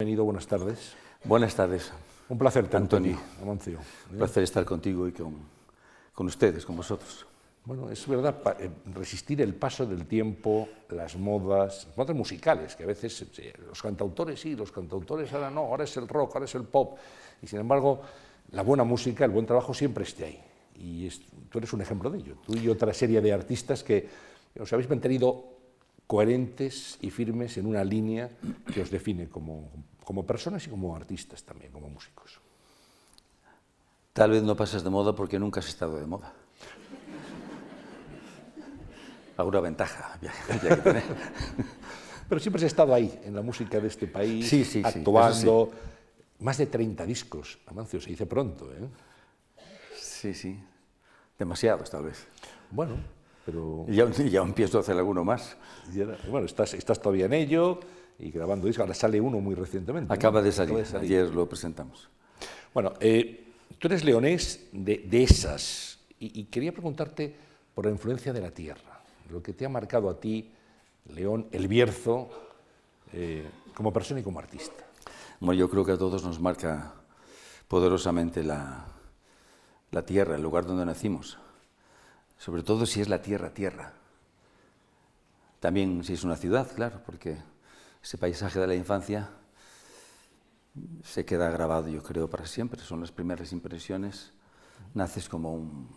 Bienvenido, buenas tardes. Buenas tardes. Un placer, Antonio. Amancio. Un placer estar contigo y con, con ustedes, con vosotros. Bueno, es verdad, eh, resistir el paso del tiempo, las modas, las modas musicales, que a veces los cantautores sí, los cantautores ahora no, ahora es el rock, ahora es el pop, y sin embargo la buena música, el buen trabajo siempre esté ahí. Y tú eres un ejemplo de ello. Tú y otra serie de artistas que os habéis mantenido coherentes y firmes en una línea que os define como, como personas y como artistas también, como músicos. Tal vez no pasas de moda porque nunca has estado de moda. Alguna ventaja había, que tener. Pero siempre has estado ahí, en la música de este país, sí, sí, actuando. Más de 30 discos, Amancio, se dice pronto. ¿eh? Sí, sí. Demasiados, tal vez. Bueno, pero... Ya, ya empiezo a hacer alguno más. bueno, estás, estás todavía en ello y grabando discos. Ahora sale uno muy recientemente. Acaba, de, salir. ayer lo presentamos. Bueno, eh, tú eres leonés de, de esas y, y, quería preguntarte por la influencia de la tierra, lo que te ha marcado a ti, León, el Bierzo, eh, como persona y como artista. Bueno, yo creo que a todos nos marca poderosamente la, la tierra, el lugar donde nacimos sobre todo si es la tierra, tierra. También si es una ciudad, claro, porque ese paisaje de la infancia se queda grabado, yo creo, para siempre. Son las primeras impresiones. Naces como un,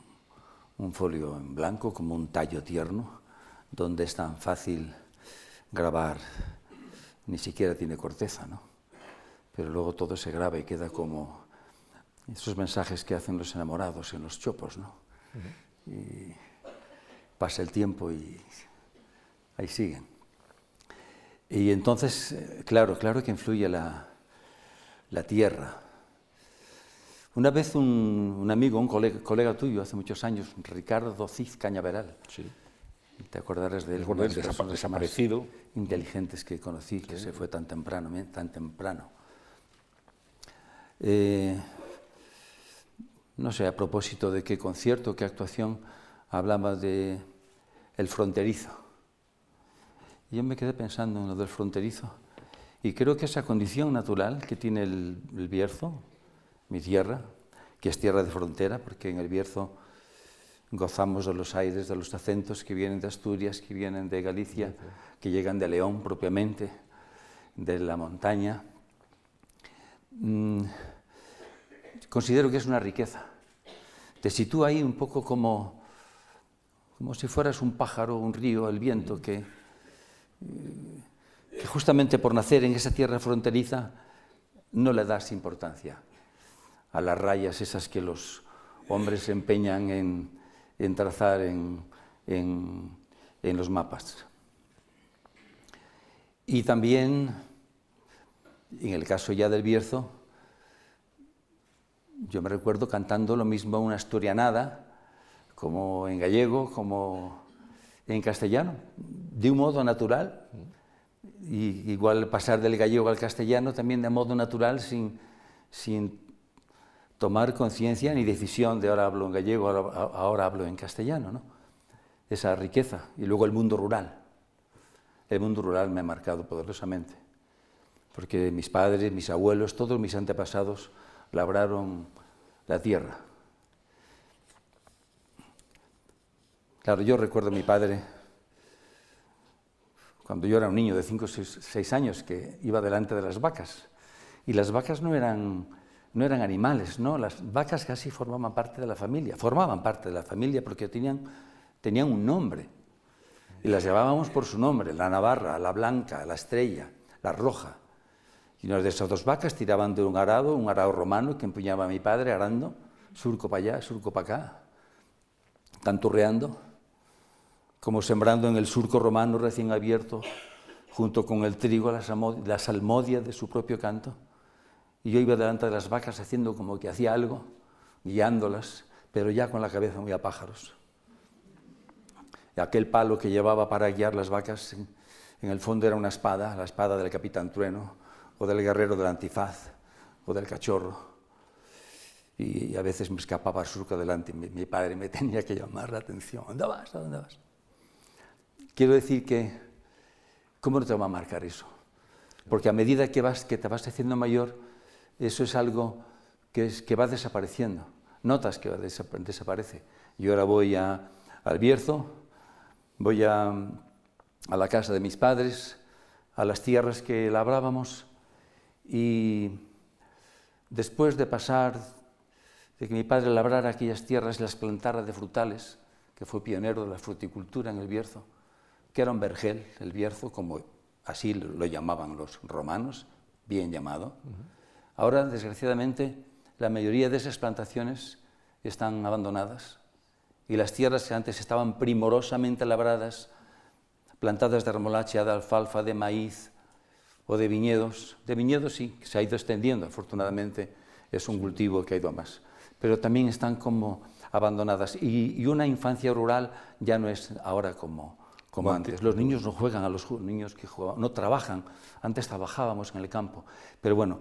un folio en blanco, como un tallo tierno, donde es tan fácil grabar, ni siquiera tiene corteza, ¿no? Pero luego todo se graba y queda como esos mensajes que hacen los enamorados en los chopos, ¿no? Y pasa el tiempo y ahí siguen. Y entonces, eh, claro, claro que influye la, la tierra. Una vez un, amigo, un colega, tuyo, hace muchos años, Ricardo Cid Cañaveral, sí. te acordarás de él, de desaparecido, inteligentes que conocí, que se fue tan temprano, tan temprano. Eh, no sé a propósito de qué concierto, qué actuación, hablaba de el fronterizo. Y yo me quedé pensando en lo del fronterizo. Y creo que esa condición natural que tiene el, el Bierzo, mi tierra, que es tierra de frontera, porque en el Bierzo gozamos de los aires, de los acentos que vienen de Asturias, que vienen de Galicia, que llegan de León propiamente, de la montaña. Mm, considero que es una riqueza te sitúa ahí un poco como, como si fueras un pájaro, un río, el viento, que, que justamente por nacer en esa tierra fronteriza no le das importancia a las rayas esas que los hombres empeñan en, en trazar en, en, en, los mapas. Y también, en el caso ya del Bierzo, yo me recuerdo cantando lo mismo una asturianada, como en gallego, como en castellano, de un modo natural. Y igual pasar del gallego al castellano también de modo natural, sin, sin tomar conciencia ni decisión de ahora hablo en gallego, ahora, ahora hablo en castellano. ¿no? Esa riqueza. Y luego el mundo rural. El mundo rural me ha marcado poderosamente, porque mis padres, mis abuelos, todos mis antepasados, labraron la tierra. Claro, yo recuerdo a mi padre, cuando yo era un niño de 5 o 6 años, que iba delante de las vacas. Y las vacas no eran, no eran animales, ¿no? Las vacas casi formaban parte de la familia, formaban parte de la familia porque tenían, tenían un nombre. Y las llevábamos por su nombre, la Navarra, la Blanca, la Estrella, la Roja. Y unas de esas dos vacas tiraban de un arado, un arado romano que empuñaba mi padre arando, surco para allá, surco para acá, canturreando, como sembrando en el surco romano recién abierto, junto con el trigo, la salmodia de su propio canto. Y yo iba delante de las vacas haciendo como que hacía algo, guiándolas, pero ya con la cabeza muy a pájaros. Y aquel palo que llevaba para guiar las vacas, en el fondo era una espada, la espada del capitán Trueno, o del guerrero del antifaz, o del cachorro. Y, a veces me escapaba surco delante, mi, mi, padre me tenía que llamar la atención. ¿Dónde vas? ¿A dónde vas? Quiero decir que, ¿cómo no te va a marcar eso? Porque a medida que, vas, que te vas haciendo mayor, eso es algo que, es, que va desapareciendo. Notas que va desaparece. Yo ahora voy a, al Bierzo, voy a, a la casa de mis padres, a las tierras que labrábamos y después de pasar, de que mi padre labrara aquellas tierras y las plantara de frutales, que fue pionero de la fruticultura en el Bierzo, que era un vergel, el Bierzo, como así lo llamaban los romanos, bien llamado. Ahora, desgraciadamente, la mayoría de esas plantaciones están abandonadas y las tierras que antes estaban primorosamente labradas, plantadas de remolacha, de alfalfa, de maíz o de viñedos, de viñedos sí, se ha ido extendiendo, afortunadamente es un cultivo que ha ido a más, pero también están como abandonadas y, una infancia rural ya no es ahora como, como antes. Los niños no juegan a los niños que jugaban, no trabajan. Antes trabajábamos en el campo. Pero bueno,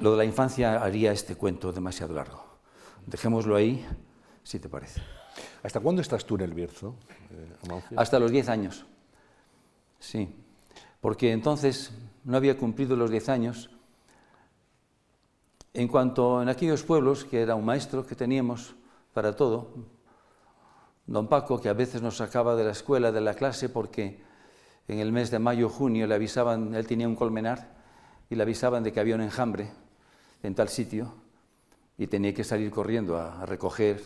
lo de la infancia haría este cuento demasiado largo. Dejémoslo ahí, si te parece. ¿Hasta cuándo estás tú en el Bierzo? Eh, Hasta los 10 años. Sí. Porque entonces no había cumplido los 10 años. En cuanto en aquellos pueblos, que era un maestro que teníamos para todo, don Paco, que a veces nos sacaba de la escuela, de la clase, porque en el mes de mayo junio le avisaban, él tenía un colmenar, y le avisaban de que había un enjambre en tal sitio, y tenía que salir corriendo a, recoger,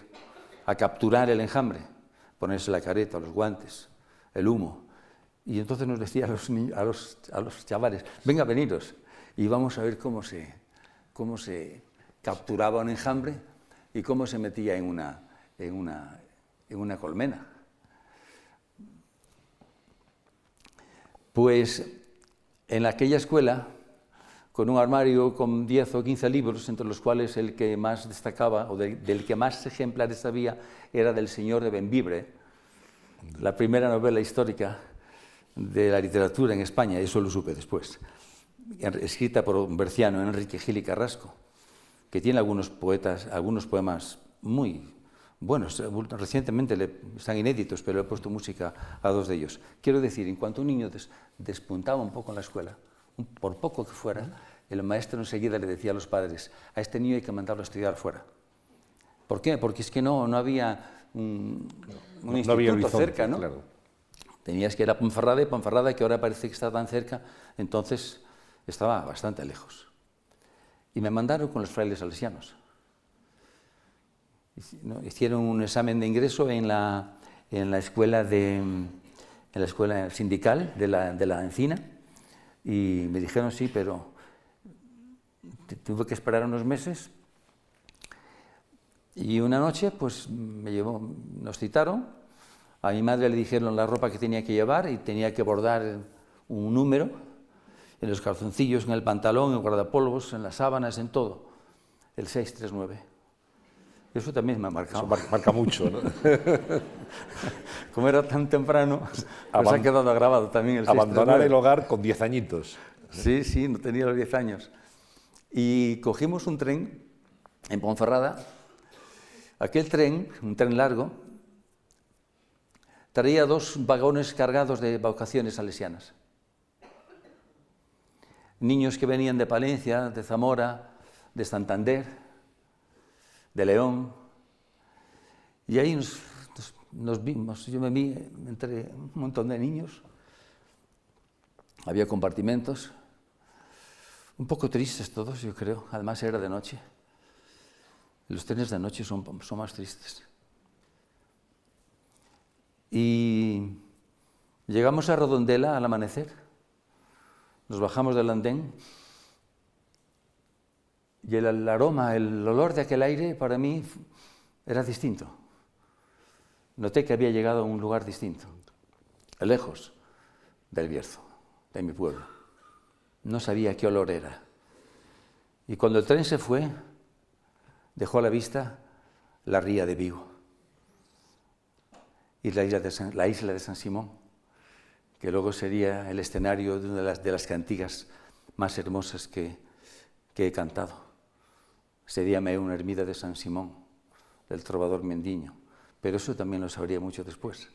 a capturar el enjambre, ponerse la careta, los guantes, el humo. Y entonces nos decía a los, chavales, venga, veniros, y vamos a ver cómo se, capturaba un enjambre y cómo se metía en una colmena. Pues en aquella escuela, con un armario con 10 o 15 libros, entre los cuales el que más destacaba, o del que más ejemplares había, era del Señor de Benvibre, la primera novela histórica de la literatura en España, eso lo supe después, escrita por un berciano, Enrique Gil y Carrasco, que tiene algunos poetas, algunos poemas muy bueno, recientemente están inéditos, pero he puesto música a dos de ellos. Quiero decir, en cuanto un niño despuntaba un poco en la escuela, por poco que fuera, el maestro enseguida le decía a los padres, a este niño hay que mandarlo a estudiar fuera. ¿Por qué? Porque es que no, no había un, instituto cerca, ¿no? Tenías que ir a Ponferrada y Ponferrada, que ahora parece que está tan cerca, entonces estaba bastante lejos. Y me mandaron con los frailes salesianos. Hicieron un examen de ingreso en la, en la escuela, de, en la escuela sindical de la, de la Encina y me dijeron sí, pero tuve que esperar unos meses y una noche pues me llevó, nos citaron, a mi madre le dijeron la ropa que tenía que llevar y tenía que bordar un número en los calzoncillos, en el pantalón, en el guardapolvos, en las sábanas, en todo, el 639. Eso también me ha marcado. marca, mucho, ¿no? Como era tan temprano, pues ha quedado grabado también el Abandonar el hogar con 10 añitos. Sí, sí, no tenía los 10 años. Y cogimos un tren en Ponferrada. Aquel tren, un tren largo, traía dos vagones cargados de vocaciones salesianas. Niños que venían de Palencia, de Zamora, de Santander, de León. Y ahí nos, vimos, yo me vi entre un montón de niños, había compartimentos, un poco tristes todos, yo creo, además era de noche. Los trenes de noche son, son más tristes. Y llegamos a Rodondela al amanecer, nos bajamos del andén y el, aroma, el olor de aquel aire para mí era distinto. Noté que había llegado a un lugar distinto, lejos del Bierzo, de mi pueblo. No sabía qué olor era. Y cuando el tren se fue, dejó a la vista la ría de Vigo y la isla de San, la isla de San Simón, que luego sería el escenario de una de las, de las cantigas más hermosas que, que he cantado. Sería una ermida de San Simón, del trovador Mendiño, pero eso también lo sabría mucho después.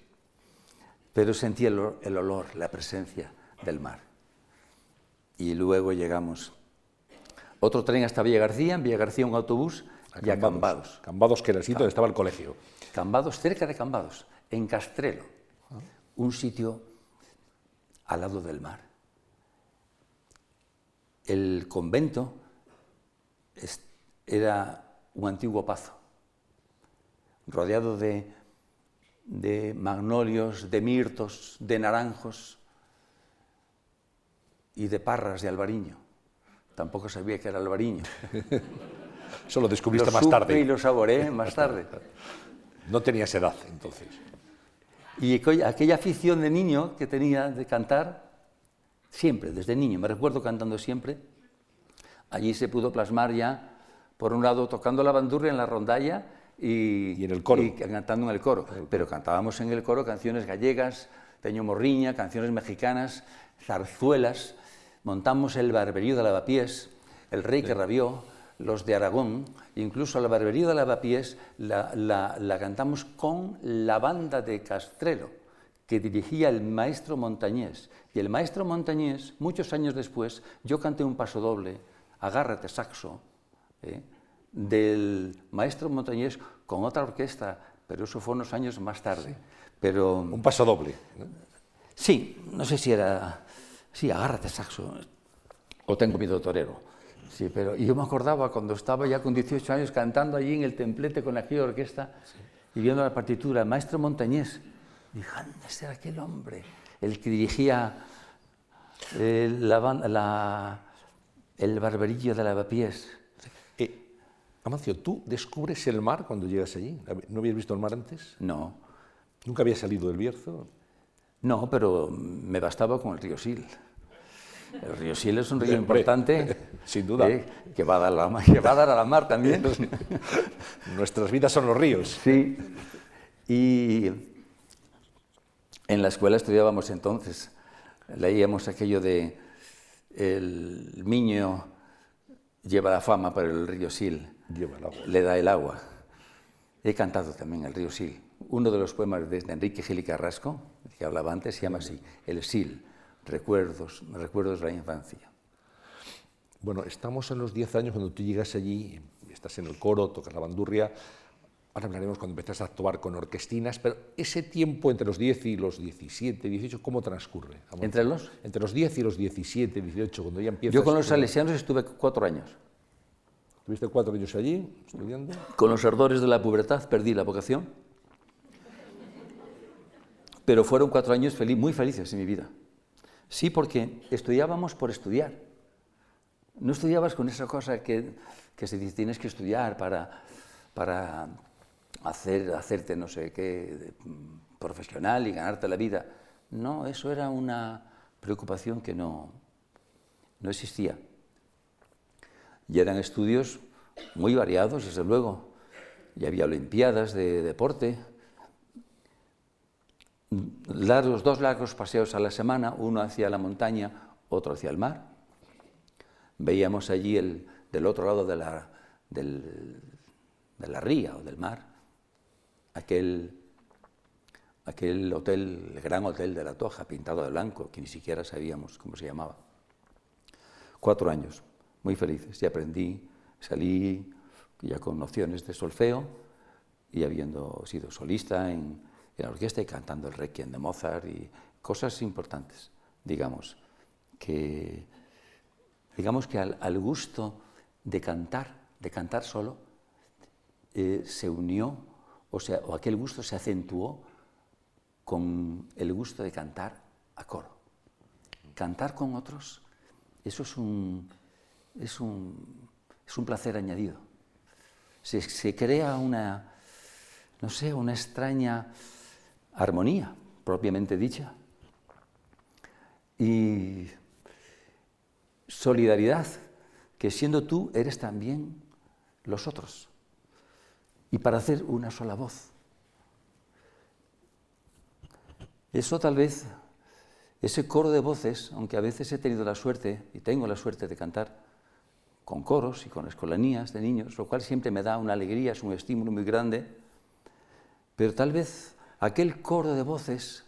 Pero sentía el, olor, la presencia del mar. y luego llegamos. Otro tren hasta Villa García, en Villa García un autobús y a Cambados. Cambados, que era el sitio donde estaba el colegio. Cambados, cerca de Cambados, en Castrelo, un sitio al lado del mar. El convento era un antiguo pazo, rodeado de, de magnolios, de mirtos, de naranjos y de parras de albariño. Tampoco sabía que era albariño. Eso lo descubriste lo más tarde. Y lo saboreé más tarde. No tenías edad entonces. Y aquella afición de niño que tenía de cantar, siempre, desde niño, me recuerdo cantando siempre, allí se pudo plasmar ya, por un lado tocando la bandurria en la rondalla y, en el coro. y cantando en el coro. Pero cantábamos en el coro canciones gallegas, Teño Morriña, canciones mexicanas, zarzuelas, montamos el barberío de Lavapiés, el rey que rabió, los de Aragón, incluso la barbería de Lavapiés la, la, la cantamos con la banda de Castrelo, que dirigía el maestro Montañés. Y el maestro Montañés, muchos años después, yo canté un paso doble, Agárrate saxo, ¿eh? del maestro Montañés con otra orquesta, pero eso fue unos años más tarde. Pero, Un paso doble. ¿no? Sí, no sé si era. Sí, agárrate saxo. O tengo miedo torero. Sí, pero y yo me acordaba cuando estaba ya con 18 años cantando allí en el templete con aquella orquesta y viendo la partitura, el maestro Montañés. Dije, anda, ese era aquel hombre, el que dirigía eh, la, ban- la- el barberillo de lavapiés. Eh, Amancio, ¿tú descubres el mar cuando llegas allí? ¿No habías visto el mar antes? No, ¿Nunca habías salido del Bierzo? no, pero me bastaba con el río Sil. El río Sil es un río importante. sin duda. eh, que, va a dar a la, mar- que va a dar a la mar también. Nuestras vidas son los ríos. Sí. Y en la escuela estudiábamos entonces, leíamos aquello de el niño lleva la fama por el río Sil, Lleva el agua. le da el agua. He cantado también el río Sil. Uno de los poemas de Enrique Gil y Carrasco, que hablaba antes, se llama así, El Sil, recuerdos, recuerdos de la infancia. Bueno, estamos en los 10 años cuando tú llegas allí, estás en el coro, tocas la bandurria. Ahora hablaremos cuando empiezas a actuar con orquestinas, pero ese tiempo entre los 10 y los 17, 18, ¿cómo transcurre? ¿Entre los? Entre los 10 y los 17, 18, cuando ya empiezas... Yo con los salesianos estuve cuatro años. ¿Tuviste cuatro años allí estudiando? Con los ardores de la pubertad perdí la vocación, pero fueron cuatro años feliz- muy felices en mi vida. Sí, porque estudiábamos por estudiar. No estudiabas con esa cosa que, que se dice tienes que estudiar para, para hacer, hacerte no sé qué mm, profesional y ganarte la vida. No, eso era una preocupación que no, no existía. Y eran estudios muy variados, desde luego. Y había olimpiadas de deporte, largos, dos largos paseos a la semana, uno hacia la montaña, otro hacia el mar. Veíamos allí el, del otro lado de la, de la ría o del mar aquel, aquel hotel, el gran hotel de la Toja, pintado de blanco, que ni siquiera sabíamos cómo se llamaba. Cuatro años, muy felices, y aprendí, salí ya con nociones de solfeo y habiendo sido solista en, en la orquesta y cantando el Requiem de Mozart y cosas importantes, digamos, que, digamos que al, gusto de cantar, de cantar solo, eh, se unió, o sea, o aquel gusto se acentuó con el gusto de cantar a coro. Cantar con otros, eso es un, es un, es un placer añadido. Se, se crea una, no sé, una extraña armonía, propiamente dicha. Y solidaridad, que siendo tú eres también los otros. Y para hacer una sola voz. Eso tal vez, ese coro de voces, aunque a veces he tenido la suerte, y tengo la suerte de cantar con coros y con escolanías de niños, lo cual siempre me da una alegría, es un estímulo muy grande, pero tal vez aquel coro de voces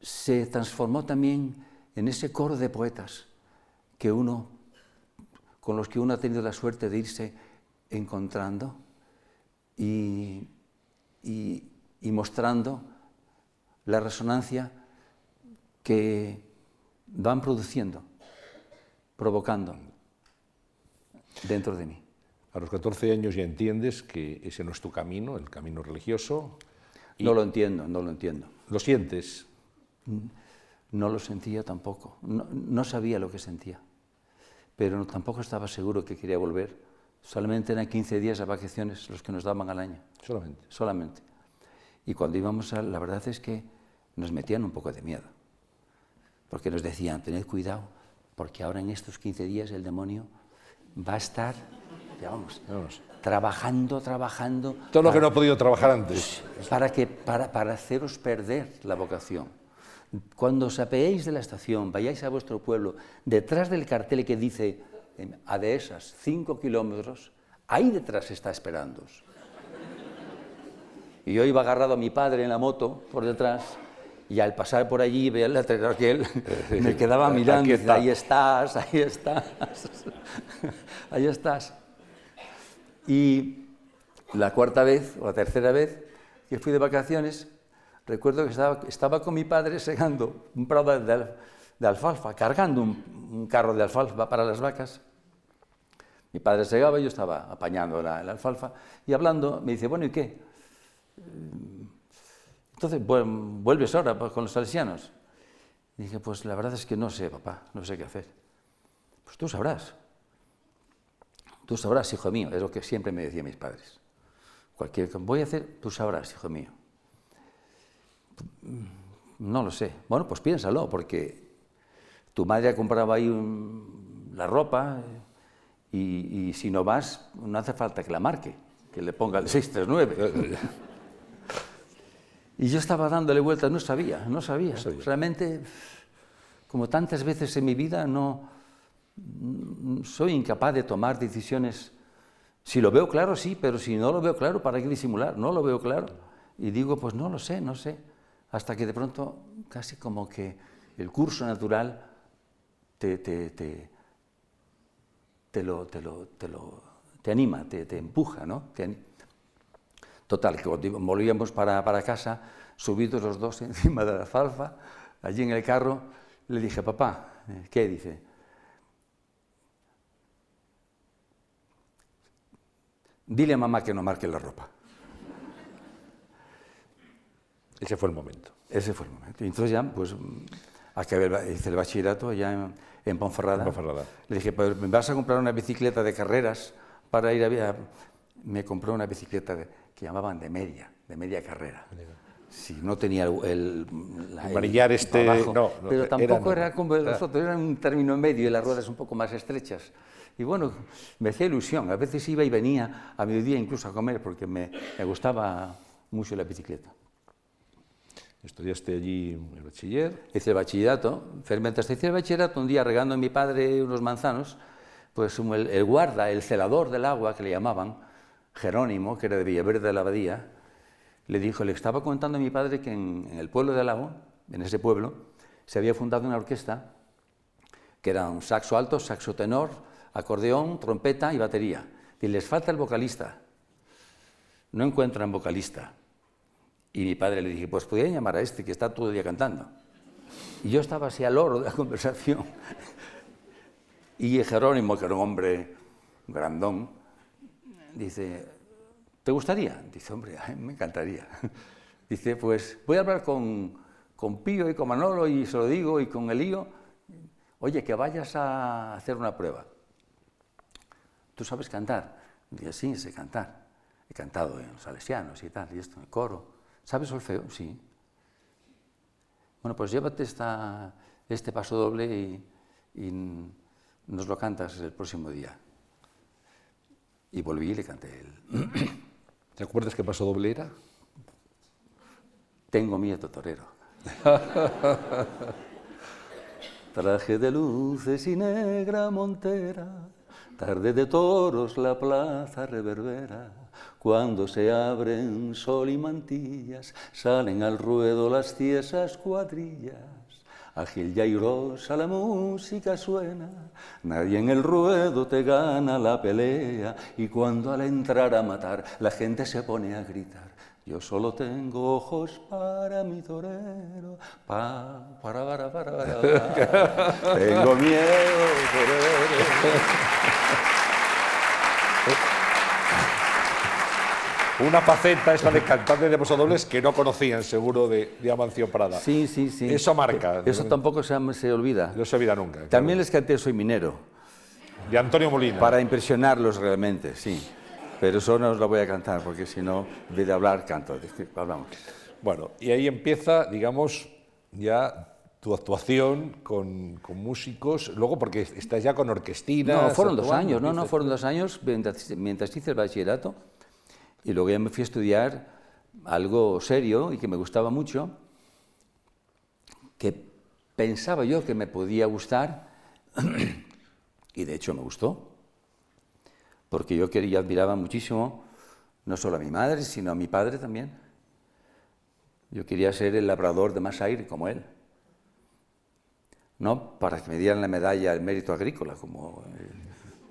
se transformó también en ese coro de poetas que uno, con los que uno ha tenido la suerte de irse encontrando y, y mostrando la resonancia que van produciendo, provocando dentro de mí. A los 14 años ya entiendes que ese no es tu camino, el camino religioso. No lo entiendo, no lo entiendo. ¿Lo sientes? No lo sentía tampoco, no, sabía lo que sentía, pero tampoco estaba seguro que quería volver. Solamente eran 15 días de vacaciones los que nos daban al año. Solamente. Solamente. Y cuando íbamos a, la verdad es que nos metían un poco de miedo, porque nos decían, tened cuidado, porque ahora en estos 15 días el demonio va a estar, ya vamos, trabajando, trabajando. Todo lo que no ha podido trabajar antes. Para, que, para, para haceros perder la vocación. Cuando os apeéis de la estación, vayáis a vuestro pueblo, detrás del cartel que dice a de esas cinco kilómetros, ahí detrás está esperándoos. Y yo iba agarrado a mi padre en la moto por detrás y al pasar por allí veía el letrero aquel, me quedaba mirando y ahí estás, ahí estás, ahí estás. Y la cuarta vez o la tercera vez que fui de vacaciones, recuerdo que estaba, estaba con mi padre segando un prado de, alfalfa, cargando un, carro de alfalfa para las vacas. Mi padre segaba y yo estaba apañando la, la alfalfa y hablando, me dice, bueno, ¿y qué? Entonces, ¿vuelves ahora pues, con los salesianos? Y dije, pues la verdad es que no sé, papá, no sé qué hacer. Pues tú sabrás. Tú sabrás, hijo mío, es lo que siempre me decían mis padres. Cualquier que voy a hacer, tú sabrás, hijo mío. No lo sé. Bueno, pues piénsalo, porque tu madre ha comprado ahí la ropa y, y, si no vas, no hace falta que la marque, que le ponga el 639. Y yo estaba dándole vueltas, no sabía, no sabía. Realmente, como tantas veces en mi vida, no soy incapaz de tomar decisiones. Si lo veo claro, sí, pero si no lo veo claro, ¿para qué disimular? No lo veo claro. Y digo, pues no lo sé, no sé. Hasta que de pronto, casi como que el curso natural te, te, te, te lo, te, lo, te, lo, te anima, te, empuja, ¿no? Total, que volvíamos para, para casa, subidos los dos encima de la alfalfa, allí en el carro, le dije, papá, eh, ¿qué? Dice, dile a mamá que no marque la ropa. Ese fue el momento. Ese fue el momento. Y entonces ya, pues, acabé, hice el bachillerato allá en, en Ponferrada. Le dije, pues, ¿me vas a comprar una bicicleta de carreras para ir a... Me compró una bicicleta de que llamaban de media, de media carrera. Si no tenía el, el, este, no, pero tampoco era como los otros, era un término medio y las ruedas un poco más estrechas. Y bueno, me hacía ilusión. A veces iba y venía a mediodía incluso a comer porque me, me gustaba mucho la bicicleta. ¿Estudiaste allí el bachiller? Hice el bachillerato. Mientras hice el bachillerato, un día regando a mi padre unos manzanos, pues el, el guarda, el celador del agua, que le llamaban, Jerónimo, que era de Villaverde de la Abadía, le dijo, le estaba contando a mi padre que en, el pueblo de Lago, en ese pueblo, se había fundado una orquesta que era un saxo alto, saxo tenor, acordeón, trompeta y batería. Y les falta el vocalista. No encuentran vocalista. Y mi padre le dije, pues podían llamar a este que está todo el día cantando. Y yo estaba así al oro de la conversación. Y Jerónimo, que era un hombre grandón, dice, ¿te gustaría? Dice, hombre, me encantaría. Dice, pues voy a hablar con, con Pío y con Manolo y se lo digo y con Elío, oye, que vayas a hacer una prueba. ¿Tú sabes cantar? Dice, sí, sé cantar. He cantado en los salesianos y tal, y esto, en el coro. ¿Sabes solfeo? Sí. Bueno, pues llévate esta, este paso doble y, y nos lo cantas el próximo día. Y volví y le canté él. ¿Te acuerdas qué paso doble era? Tengo miedo, torero. Traje de luces y negra montera, tarde de toros la plaza reverbera. Cuando se abren sol y mantillas, salen al ruedo las tiesas cuadrillas Ágil y airosa la música suena, nadie en el ruedo te gana la pelea y cuando al entrar a matar la gente se pone a gritar. Yo solo tengo ojos para mi torero, pa, para, para, para, para, para. tengo miedo, torero. Una faceta esta de cantante de dobles que no conocían seguro de, de Amancio Prada. Sí, sí, sí. Eso marca. Eso tampoco se, se olvida. No se olvida nunca. También les canté Soy minero. De Antonio Molina. Para impresionarlos realmente, sí. Pero eso no os lo voy a cantar porque si no, de hablar, canto. Hablamos. Bueno, y ahí empieza, digamos, ya tu actuación con, con, músicos, luego porque estás ya con orquestina. No, fueron dos años, no, no, fueron dos años mientras, mientras hice el bachillerato y luego ya me fui a estudiar algo serio y que me gustaba mucho, que pensaba yo que me podía gustar, y de hecho me gustó, porque yo quería, admiraba muchísimo no solo a mi madre, sino a mi padre también. Yo quería ser el labrador de más aire como él. No para que me dieran la medalla al mérito agrícola, como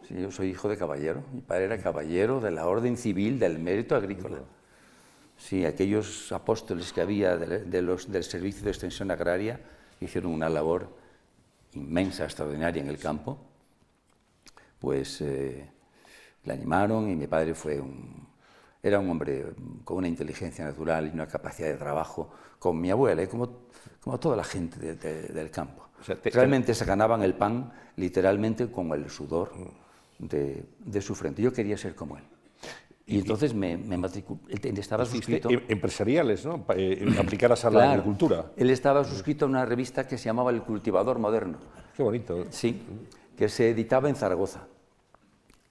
yo soy hijo de caballero. Mi padre era caballero de la orden civil del mérito agrícola. Sí, aquellos apóstoles que había del Servicio de Extensión Agraria hicieron una labor inmensa, extraordinaria en el campo. Pues eh, le animaron y mi padre fue un, era un hombre con una inteligencia natural y una capacidad de trabajo, como mi abuela y como, como toda la gente del campo. Realmente se ganaban el pan literalmente con el sudor de, su frente. Yo quería ser como él. Y entonces me, me matriculé. Él estaba suscrito. Em, empresariales, ¿no? Eh, aplicadas a la agricultura. Él estaba suscrito a una revista que se llamaba El Cultivador Moderno. Qué bonito. Sí, que se editaba en Zaragoza.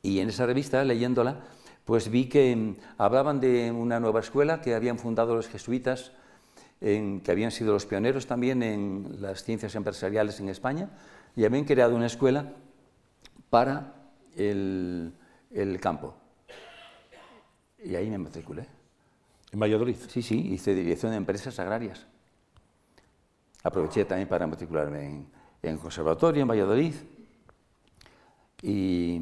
Y en esa revista, leyéndola, pues vi que mm, hablaban de una nueva escuela que habían fundado los jesuitas, en, que habían sido los pioneros también en las ciencias empresariales en España, y habían creado una escuela para el, el campo. Y ahí me matriculé. ¿En Valladolid? Sí, sí, hice dirección de empresas agrarias. Aproveché también para matricularme en, en conservatorio en Valladolid. Y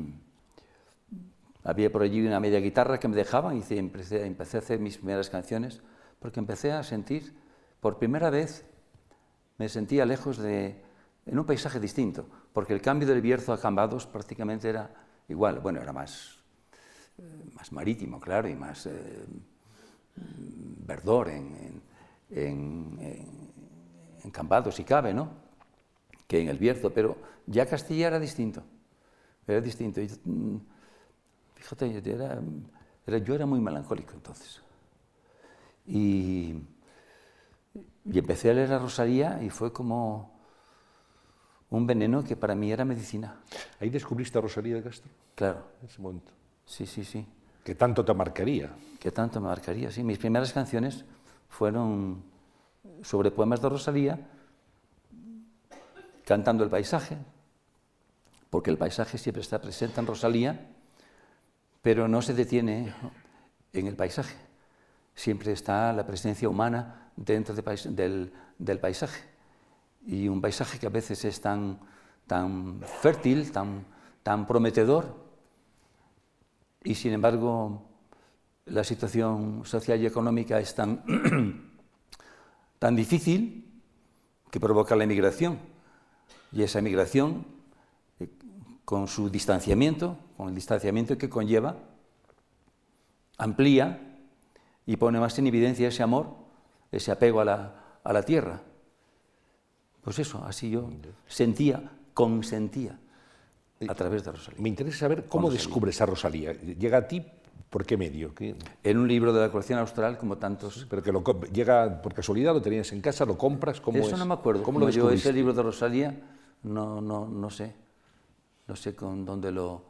había por allí una media guitarra que me dejaban y empecé, a hacer mis primeras canciones porque empecé a sentir, por primera vez, me sentía lejos de, en un paisaje distinto porque el cambio del Bierzo a Cambados prácticamente era igual, bueno, era más, eh, más marítimo, claro, y más eh, verdor en, en, Cambados, si cabe, ¿no? Que en el Bierzo, pero ya Castilla era distinto, era distinto. Mm, fíjate, era, yo era muy melancólico entonces. Y, y empecé a leer a Rosalía y fue como un veneno que para mí era medicina. ¿Ahí descubriste a Rosalía de Castro? Claro. En ese momento. Sí, sí, sí. ¿Qué tanto te marcaría? ¿Qué tanto me marcaría? Sí, mis primeras canciones fueron sobre poemas de Rosalía, cantando el paisaje, porque el paisaje siempre está presente en Rosalía, pero no se detiene en el paisaje. Siempre está la presencia humana dentro del, paisaje y un paisaje que a veces es tan, tan fértil, tan, tan prometedor, y sin embargo la situación social y económica es tan, tan difícil que provoca la emigración. Y esa emigración, con su distanciamiento, con el distanciamiento que conlleva, amplía y pone más en evidencia ese amor, ese apego a la, a la tierra. Pues eso, así yo sentía, consentía a través de Rosalía. Me interesa saber cómo descubres a Rosalía. ¿Llega a ti por qué medio? En un libro de la colección austral, como tantos. Pero que lo, llega por casualidad, lo tenías en casa, lo compras, ¿cómo Eso no me acuerdo. ¿Cómo lo yo ese libro de Rosalía, no, no, no sé. No sé con dónde lo...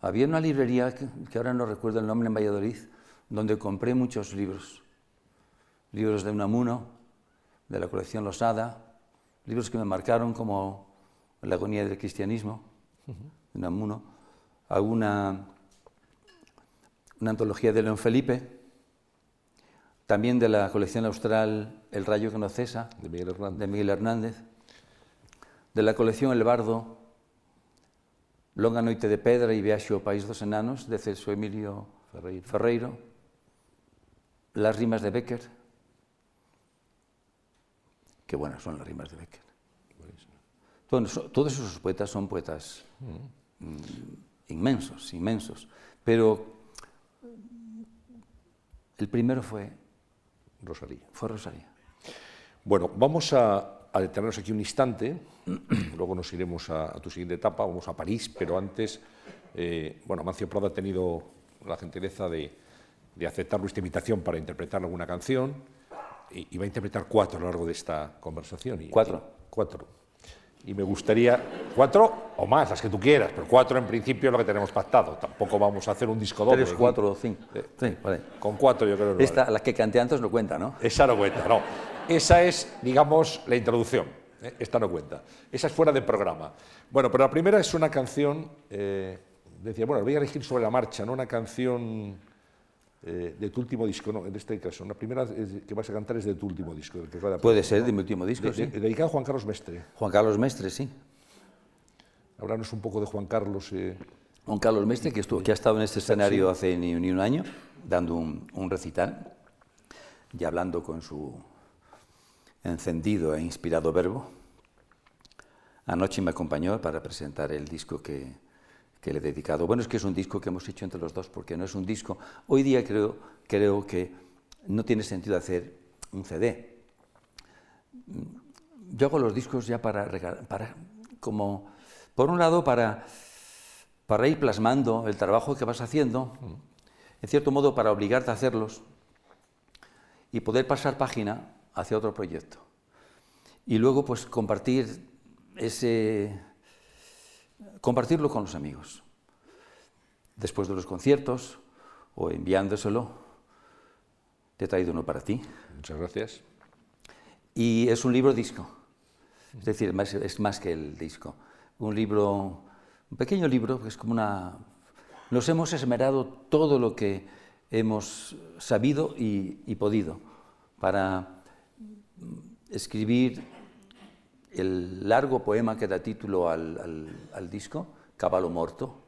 Había una librería, que, que ahora no recuerdo el nombre, en Valladolid, donde compré muchos libros. Libros de Unamuno, de la colección Losada, libros que me marcaron como La agonía del cristianismo, de Namuno, alguna una antología de León Felipe, también de la colección austral El rayo que no cesa, de Miguel Hernández. De Miguel Hernández. de la colección El Bardo, Longa noite de pedra e viaxe ao país dos enanos, de Celso Emilio Ferreiro. Ferreiro. Las rimas de Becker. Qué buenas son las rimas de Becker. Todos, todos esos poetas son poetas mm, inmensos, inmensos. Pero el primero fue Rosalía. Fue Rosalía. Bueno, vamos a, a detenernos aquí un instante, luego nos iremos a, a, tu siguiente etapa, vamos a París, pero antes, eh, bueno, Mancio Prada ha tenido la gentileza de, de, aceptar nuestra invitación para interpretar alguna canción y, y, va a interpretar cuatro a lo largo de esta conversación. Y, ¿Cuatro? Y, cuatro. Y me gustaría, cuatro o más, las que tú quieras, pero cuatro en principio es lo que tenemos pactado. Tampoco vamos a hacer un disco doble. Tres, cuatro o cinco. Sí, vale. Con cuatro yo creo que Esta, vale. la que canté antes no cuenta, ¿no? Esa no cuenta, no. Esa es, digamos, la introducción. ¿Eh? Esta no cuenta. Esa es fuera de programa. Bueno, pero la primera es una canción, eh, decía, bueno, voy a elegir sobre la marcha, ¿no? Una canción eh, de tu último disco, no, en este caso. La primera que vas a cantar es de tu último disco. Que Puede ser de mi último disco, de, sí. De, dedicado a Juan Carlos Mestre. Juan Carlos Mestre, sí. Hablarnos un poco de Juan Carlos. Juan Carlos Mestre, que, estuvo, que ha estado en este escenario sí. hace ni, ni, un año, dando un, un recital y hablando con su encendido e inspirado verbo. Anoche me acompañó para presentar el disco que, que, le he dedicado. Bueno, es que es un disco que hemos hecho entre los dos, porque no es un disco. Hoy día creo, creo que no tiene sentido hacer un CD. Yo hago los discos ya para, para como, por un lado, para, para ir plasmando el trabajo que vas haciendo, en cierto modo para obligarte a hacerlos y poder pasar página hacia otro proyecto. Y luego, pues, compartir ese... compartirlo con los amigos. Después de los conciertos o enviándoselo, te he traído uno para ti. Muchas gracias. Y es un libro disco. Es decir, es más que el disco. Un libro, un pequeño libro, que es como una... Nos hemos esmerado todo lo que hemos sabido y, y podido para escribir el largo poema que da título al, disco, Caballo Morto.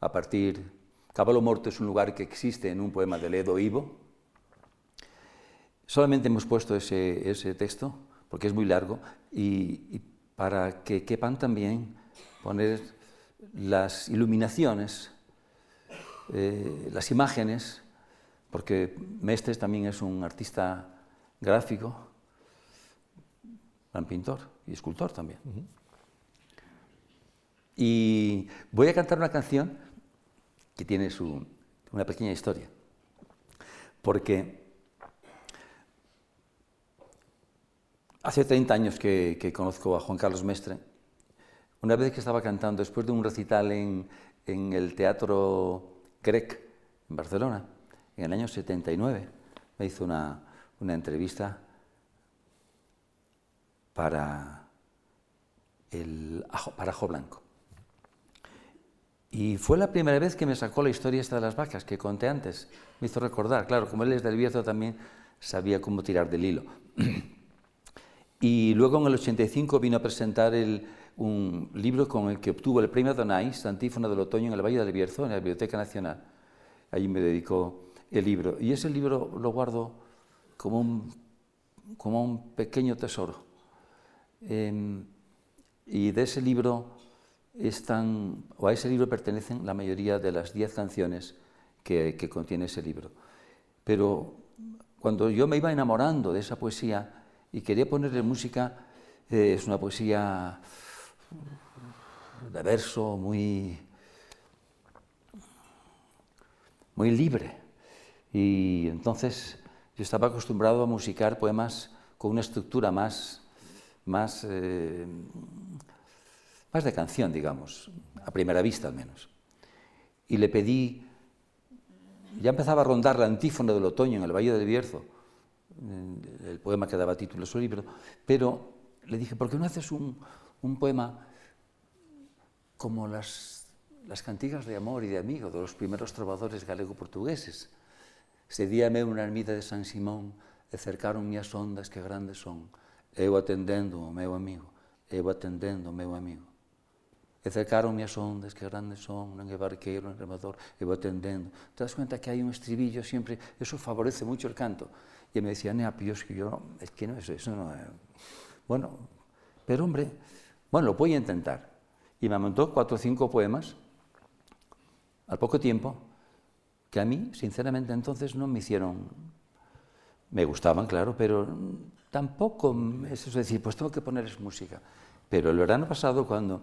A partir, Caballo Morto es un lugar que existe en un poema de Ledo Ivo. Solamente hemos puesto ese, texto, porque es muy largo, y, y, para que quepan también poner las iluminaciones, eh, las imágenes, porque Mestres también es un artista gráfico, gran pintor y escultor también. Uh -huh. Y voy a cantar una canción que tiene su, una pequeña historia, porque hace 30 años que, que, conozco a Juan Carlos Mestre, una vez que estaba cantando, después de un recital en, en el Teatro Grec, en Barcelona, en el año 79, me hizo una, una entrevista para, el ajo, Blanco. Y fue la primera vez que me sacó la historia esta de las vacas que conté antes. Me hizo recordar, claro, como él es del Bierzo también sabía cómo tirar del hilo. y luego en el 85 vino a presentar un libro con el que obtuvo el premio Donais, Antífona del Otoño en el Valle del Bierzo, en la Biblioteca Nacional. Allí me dedicó el libro. Y ese libro lo guardo como como un pequeño tesoro. Eh, y de ese libro están, o a ese libro pertenecen la mayoría de las diez canciones que, que, contiene ese libro. Pero cuando yo me iba enamorando de esa poesía y quería ponerle música, eh, es una poesía de verso muy, muy libre. Y entonces yo estaba acostumbrado a musicar poemas con una estructura más más, eh, más de canción, digamos, a primera vista al menos. Y le pedí, ya empezaba a rondar la antífona del otoño en el Valle del Bierzo, el poema que daba título a su libro, pero le dije, ¿por qué no haces un, un poema como las, las cantigas de amor y de amigo de los primeros trovadores galego-portugueses? Sedíame una ermida de San Simón, e cercaron as ondas que grandes son, eu atendendo ao meu amigo, e vou atendendo, meu amigo. E cercaron as ondas que grandes son, non é barqueiro, non remador, e vou atendendo. Te das cuenta que hai un estribillo sempre, eso favorece mucho el canto. E me decía, Nea Píos, que yo, es que no es eso, no es... Bueno, pero hombre, bueno, lo voy a intentar. Y me montó cuatro o cinco poemas, al poco tiempo, que a mí, sinceramente, entonces no me hicieron... Me gustaban, claro, pero tampoco es decir, pues tengo que ponerles música. Pero el verano pasado, cuando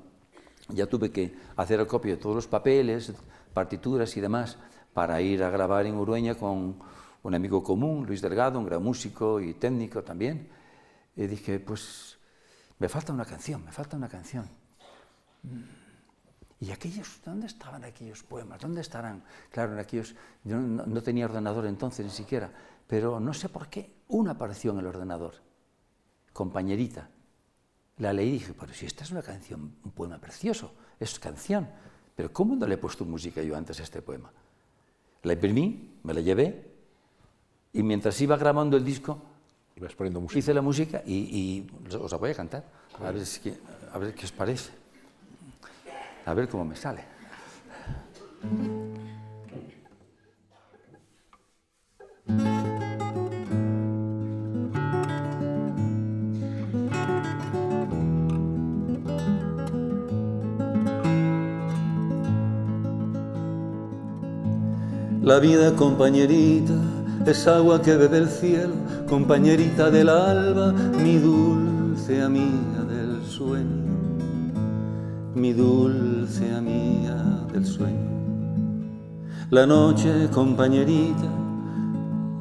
ya tuve que hacer el copio de todos los papeles, partituras y demás, para ir a grabar en Urueña con un amigo común, Luis Delgado, un gran músico y técnico también. Y dije, pues me falta una canción, me falta una canción. ¿Y aquellos, dónde estaban aquellos poemas? ¿Dónde estarán? Claro, en aquellos, yo no tenía ordenador entonces ni siquiera, pero no sé por qué, una apareció en el ordenador, compañerita, la leí y dije, pero si esta es una canción, un poema precioso, es canción, pero ¿cómo no le he puesto música yo antes a este poema? La imprimí, me la llevé y mientras iba grabando el disco, Ibas poniendo música. hice la música y, y os la voy a cantar, a ver, si- a ver qué os parece, a ver cómo me sale. La vida, compañerita, es agua que bebe el cielo, compañerita del alba, mi dulce amiga del sueño, mi dulce amiga del sueño. La noche, compañerita,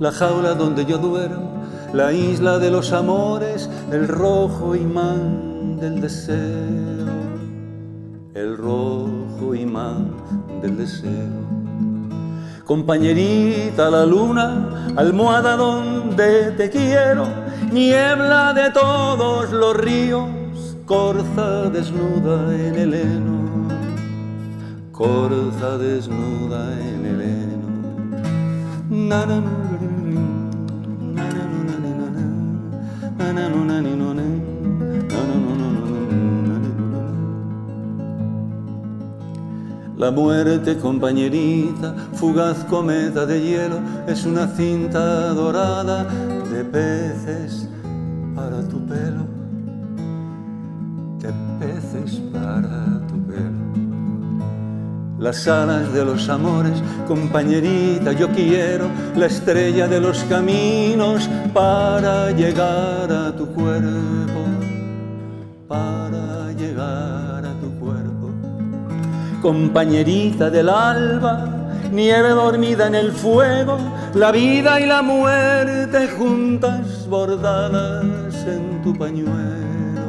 la jaula donde yo duermo, la isla de los amores, el rojo imán del deseo, el rojo imán del deseo. Compañerita la luna, almohada donde te quiero, niebla de todos los ríos, corza desnuda en el heno, corza desnuda en el heno. La muerte, compañerita, fugaz cometa de hielo, es una cinta dorada de peces para tu pelo, de peces para tu pelo. Las alas de los amores, compañerita, yo quiero la estrella de los caminos para llegar a tu cuerpo, para llegar a compañerita del alba, nieve dormida en el fuego, la vida y la muerte juntas bordadas en tu pañuelo,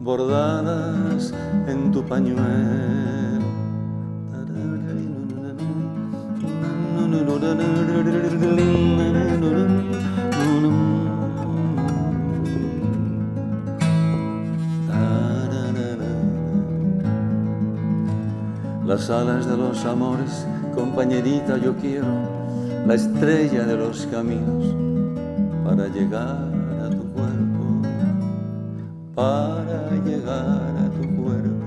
bordadas en tu pañuelo. Las alas de los amores, compañerita, yo quiero la estrella de los caminos para llegar a tu cuerpo, para llegar a tu cuerpo.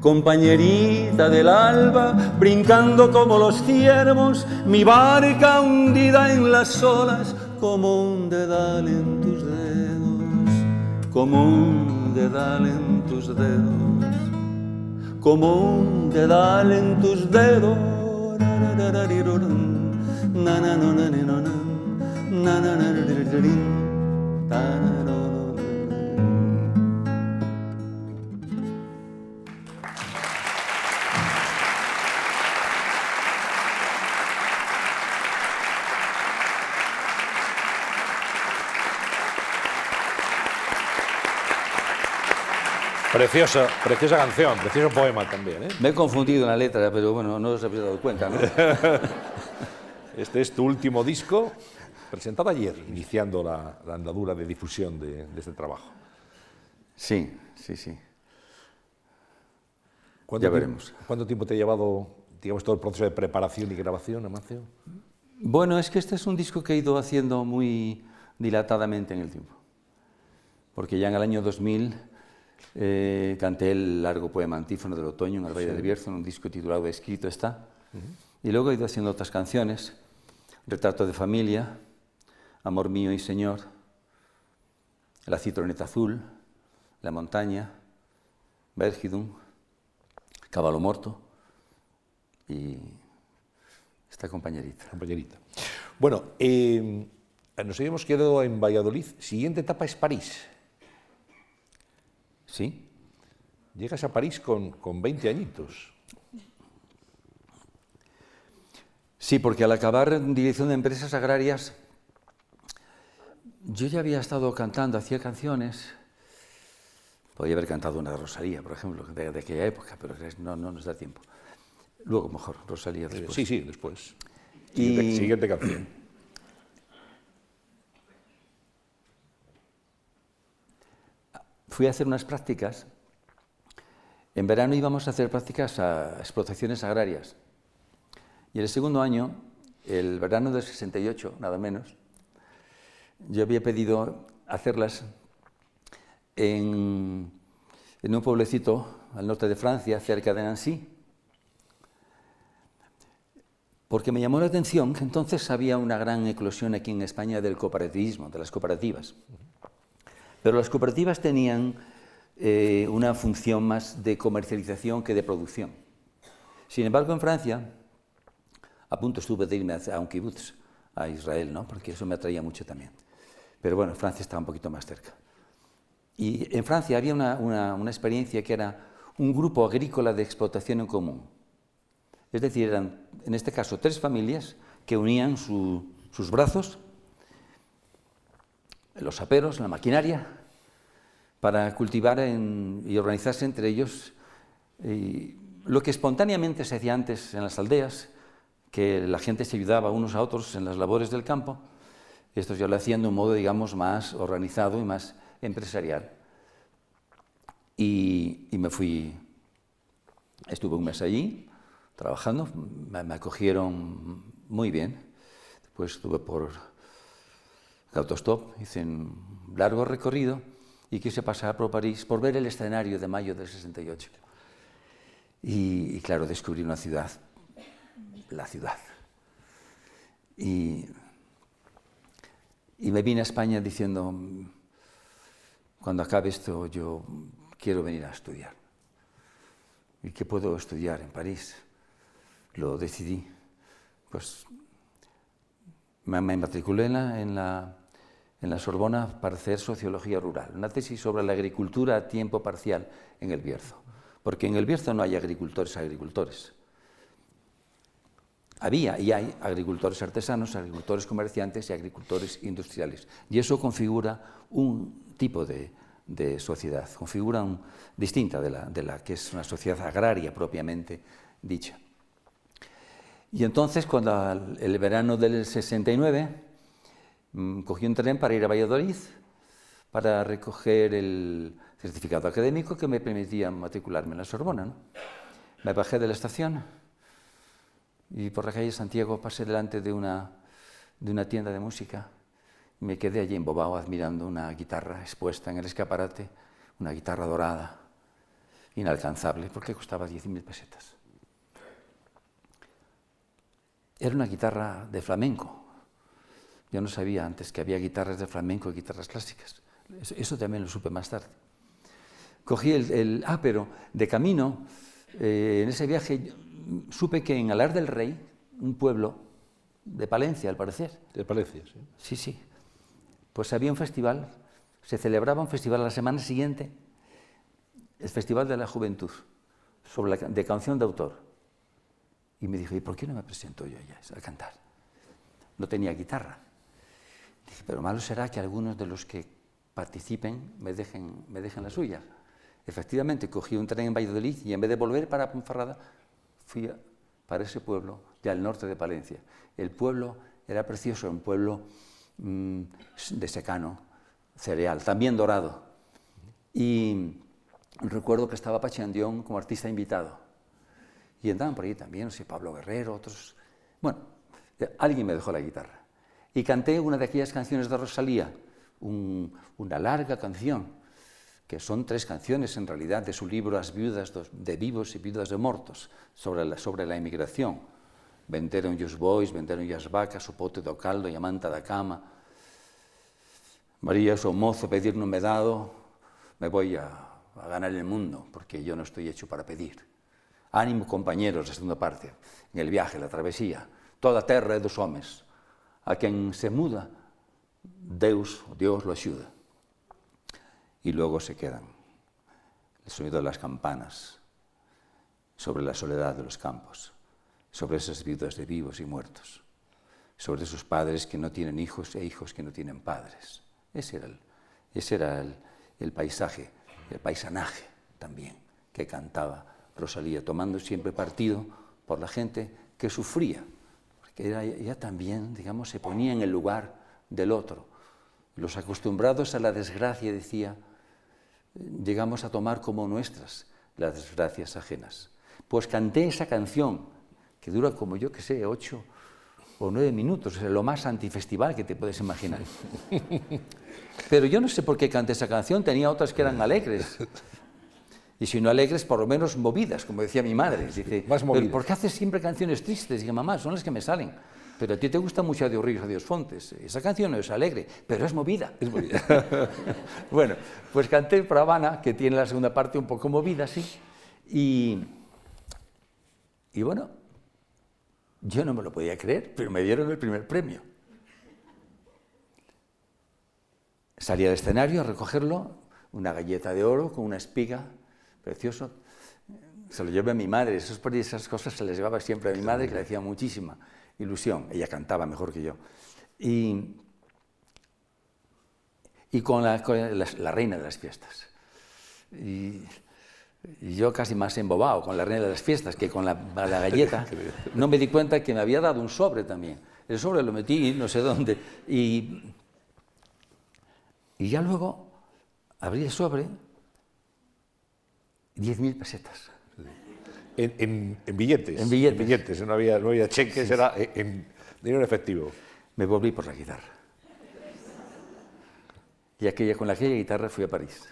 Compañerita del alba, brincando como los ciervos, mi barca hundida en las olas, como un dedal en tus dedos, como un dedal en tus dedos como un dedal en tus dedos. Na, na, na, Preciosa, preciosa canción, precioso poema también. ¿eh? Me he confundido en la letra, pero bueno, no os habéis dado cuenta, ¿no? Este es tu último disco, presentado ayer, iniciando la, la andadura de difusión de, de este trabajo. Sí, sí, sí. ¿Cuánto Ya tiempo- veremos. ¿Cuánto tiempo te ha llevado, digamos, todo el proceso de preparación y grabación, Amancio? Bueno, es que este es un disco que he ido haciendo muy dilatadamente en el tiempo. Porque ya en el año 2000 Eh, canté el largo poema antífono del otoño en el Valle del Bierzo, en un disco titulado Escrito está. Y luego he ido haciendo otras canciones, Retrato de familia, Amor mío y Señor, La citroneta azul, La montaña, Vergidum, Caballo morto y esta compañerita. Compañerita. Bueno, eh, nos habíamos quedado en Valladolid. Siguiente etapa es París. ¿Sí? Llegas a París con, con 20 añitos. Sí, porque al acabar en dirección de empresas agrarias, yo ya había estado cantando, hacía canciones. Podría haber cantado una de Rosalía, por ejemplo, de, de aquella época, pero no, no nos da tiempo. Luego mejor, Rosalía después. Sí, sí, después. Siguiente, Y- siguiente canción. Fui a hacer unas prácticas. En verano íbamos a hacer prácticas a explotaciones agrarias. Y el segundo año, el verano del 68, nada menos, yo había pedido hacerlas en, un pueblecito al norte de Francia, cerca de Nancy, porque me llamó la atención que entonces había una gran eclosión aquí en España del cooperativismo, de las cooperativas. Pero las cooperativas tenían eh, una función más de comercialización que de producción. Sin embargo, en Francia, a punto estuve de irme a un kibutz, a Israel, ¿no? porque eso me atraía mucho también. Pero bueno, Francia estaba un poquito más cerca. Y en Francia había una, una- experiencia que era un grupo agrícola de explotación en común. Es decir, eran en este caso tres familias que unían su- sus brazos los aperos, la maquinaria, para cultivar y organizarse entre ellos lo que espontáneamente se hacía antes en las aldeas, que la gente se ayudaba unos a otros en las labores del campo, estos ya lo hacían de un modo, digamos, más organizado y más empresarial. Y, y me fui, estuve un mes allí trabajando, me, me acogieron muy bien, después estuve por autostop, hice un largo recorrido y quise pasar por París por ver el escenario de mayo del 68. Y, claro, descubrí una ciudad, la ciudad. Y, y me vine a España diciendo, cuando acabe esto yo quiero venir a estudiar. ¿Y qué puedo estudiar en París? Lo decidí. Pues me, matriculé en, la, en la Sorbona para hacer sociología rural, una tesis sobre la agricultura a tiempo parcial en el Bierzo, porque en el Bierzo no hay agricultores agricultores. Había y hay agricultores artesanos, agricultores comerciantes y agricultores industriales. Y eso configura un tipo de, de sociedad, configura un, distinta de la, de la que es una sociedad agraria propiamente dicha. Y entonces, cuando el verano del 69, mm, cogí un tren para ir a Valladolid para recoger el certificado académico que me permitía matricularme en la Sorbona. ¿no? Me bajé de la estación y por la calle Santiago pasé delante de una, de una tienda de música y me quedé allí embobado admirando una guitarra expuesta en el escaparate, una guitarra dorada, inalcanzable, porque costaba 10.000 pesetas. Era una guitarra de flamenco. Yo no sabía antes que había guitarras de flamenco y guitarras clásicas. Eso, eso también lo supe más tarde. Cogí el, el- ah, pero de camino, eh, en ese viaje, supe que en Alar del Rey, un pueblo de Palencia, al parecer, ¿Te parece? Sí. Sí, sí. Pues había un festival, se celebraba un festival a la semana siguiente, el Festival de la Juventud, sobre la, de canción de autor. Y me dijo, ¿y por qué no me presento yo ya a cantar? No tenía guitarra. Pero malo será que algunos de los que participen me dejen, me dejen la suya. Efectivamente, cogí un tren en Valladolid y en vez de volver para Ponferrada, fui a- para ese pueblo de al norte de Palencia. El pueblo era precioso, un pueblo mm, de secano, cereal, también dorado. Y recuerdo que estaba Pachandión como artista invitado. Y andaban por ahí también, no sé, Pablo Guerrero, otros. Bueno, eh, alguien me dejó la guitarra. Y canté una de aquellas canciones de Rosalía, un- una larga canción, que son tres canciones en realidad de su libro Las viudas de vivos y viudas de muertos, sobre la, sobre la inmigración. Venderon os bois, venderon as vacas, o pote do caldo e a manta da cama. María, o mozo pedir no me dado, me voy a, a ganar el mundo, porque yo no estoy hecho para pedir. Ánimo, compañeros, de segunda parte, en el viaje, la travesía. Toda terra é dos homes. A quen se muda, Deus, Dios lo ayuda. Y luego se quedan el sonido de las campanas sobre la soledad de los campos sobre esas viudas de vivos y muertos, sobre esos padres que no tienen hijos e hijos que no tienen padres. Ese era el, ese era el paisaje, el paisanaje también que cantaba Rosalía, tomando siempre partido por la gente que sufría, ella, ella también, digamos, se ponía en el lugar del otro. Los acostumbrados a la desgracia, decía, llegamos a tomar como nuestras las desgracias ajenas. Pues canté esa canción que dura como yo que sé, ocho o nueve minutos, es lo más antifestival que te puedes imaginar. Pero yo no sé por qué canté esa canción, tenía otras que eran alegres. Y si no alegres, por lo menos movidas, como decía mi madre. Dice, Más movidas. ¿por qué haces siempre canciones tristes? Digo, mamá, son las que me salen. Pero a ti te gusta mucho Adiós Ríos, Adiós Fontes. Esa canción no es alegre, pero es movida. Es movida. bueno, pues canté para Habana, que tiene la segunda parte un poco movida, sí. Y, y bueno, yo no me lo podía creer, pero me dieron el primer premio. Salí al escenario a recogerlo, una galleta de oro con una espiga, precioso. Se lo llevé a mi madre, esas, esas cosas se les llevaba siempre a mi madre, que le hacía muchísima ilusión. Ella cantaba mejor que yo. Y, y con, la, con la, la reina de las fiestas. Y, y yo casi más embobado con la reina de las fiestas que con la, la, galleta, no me di cuenta que me había dado un sobre también. El sobre lo metí no sé dónde. Y, y ya luego abrí el sobre, 10.000 pesetas. En, en, en, billetes. En billetes. En billetes, no había, no había cheques, era en, en dinero efectivo. Me volví por la guitarra. Y aquella, con aquella guitarra fui a París.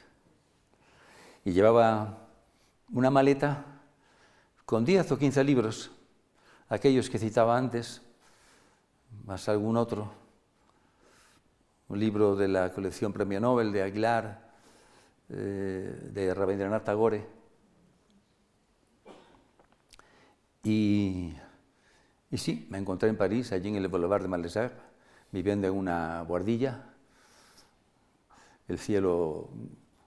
Y llevaba una maleta con 10 o 15 libros, aquellos que citaba antes, más algún otro, un libro de la colección Premio Nobel de Aguilar, eh, de Rabindranath Tagore. Y, y, sí, me encontré en París, allí en el Boulevard de Malesherbes, viviendo en una guardilla. El cielo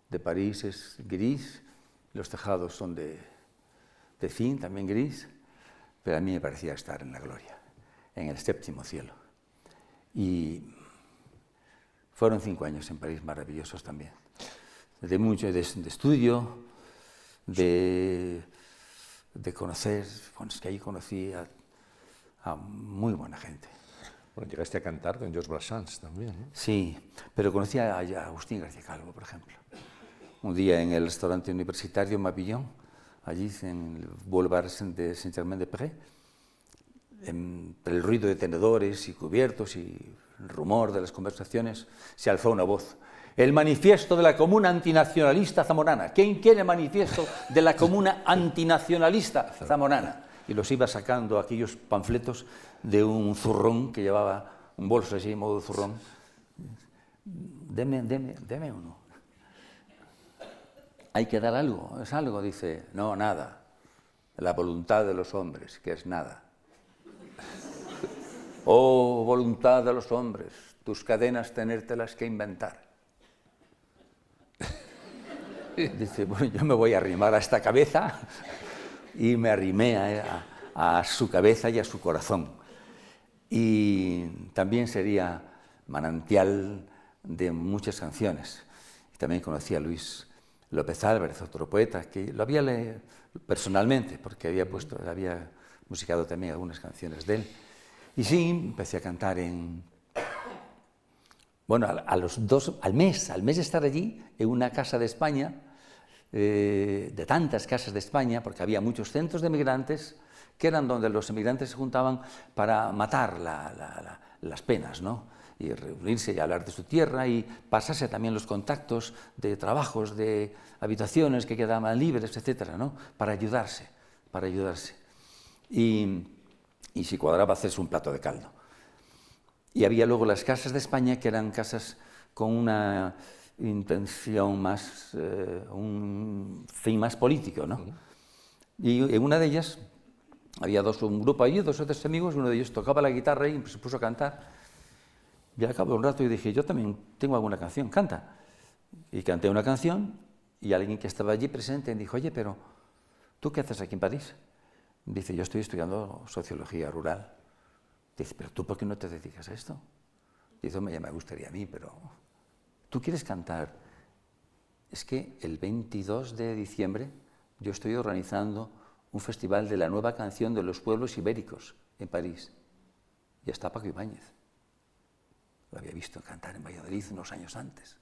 de París es gris, los tejados son de, de zinc, también gris, pero a mí me parecía estar en la gloria, en el séptimo cielo. Y fueron cinco años en París maravillosos también, de mucho de, de estudio, de, de, conocer, bueno, es que ahí conocí a, a, muy buena gente. Bueno, llegaste a cantar con Georges Brassens también, ¿no? Sí, pero conocí a, a Agustín García Calvo, por ejemplo un día en el restaurante universitario Mabillon, allí en el Boulevard de Saint-Germain-des-Prés, entre el ruido de tenedores y cubiertos y el rumor de las conversaciones, se alzó una voz. El manifiesto de la comuna antinacionalista zamorana. ¿Quién quiere manifiesto de la comuna antinacionalista zamorana? Y los iba sacando aquellos panfletos de un zurrón que llevaba un bolso así, modo zurrón. Deme, deme, deme uno hay que dar algo, es algo, dice, no, nada, la voluntad de los hombres, que es nada. oh, voluntad de los hombres, tus cadenas tenértelas que inventar. Dice, bueno, yo me voy a arrimar a esta cabeza y me arrimé a, a, a su cabeza y a su corazón. Y también sería manantial de muchas canciones. También conocí a Luis López Álvarez, otro poeta, que lo había leído personalmente, porque había, puesto, había musicado también algunas canciones de él. Y sí, empecé a cantar en... Bueno, a, los dos, al mes, al mes de estar allí, en una casa de España, eh, de tantas casas de España, porque había muchos centros de migrantes, que eran donde los emigrantes se juntaban para matar la, la, la, las penas, ¿no? y reunirse y hablar de su tierra y pasarse también los contactos de trabajos, de habitaciones que quedaban libres, etcétera, ¿no? Para ayudarse, para ayudarse. Y, y si cuadraba hacerse un plato de caldo. Y había luego las casas de España que eran casas con una intención más, eh, un fin más político, ¿no? Y en una de ellas había dos, un grupo allí, dos o tres amigos, uno de ellos tocaba la guitarra y se puso a cantar. Y al cabo de un rato yo dije, yo también tengo alguna canción, canta. Y canté una canción y alguien que estaba allí presente me dijo, oye, pero ¿tú qué haces aquí en París? Dice, yo estoy estudiando sociología rural. Dice, pero ¿tú por qué no te dedicas a esto? Dice, me, me gustaría a mí, pero ¿tú quieres cantar? Es que el 22 de diciembre yo estoy organizando un festival de la nueva canción de los pueblos ibéricos en París. Y está Paco Ibáñez. Lo había visto cantar en Valladolid unos años antes.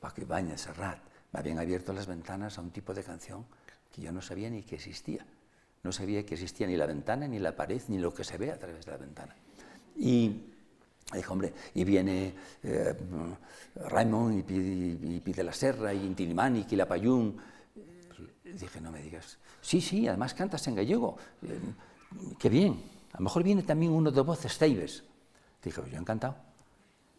Paco Ibáñez, Serrat, me habían abierto las ventanas a un tipo de canción que yo no sabía ni que existía. No sabía que existía ni la ventana, ni la pared, ni lo que se ve a través de la ventana. Y dijo, hombre, y viene eh, Raymond y pide, la Serra, y Intilimani, y Quilapayún. Dije, no me digas. Sí, sí, además cantas en gallego. Eh, qué bien. A lo mejor viene también uno de voces ceibes. Dije, yo encantado.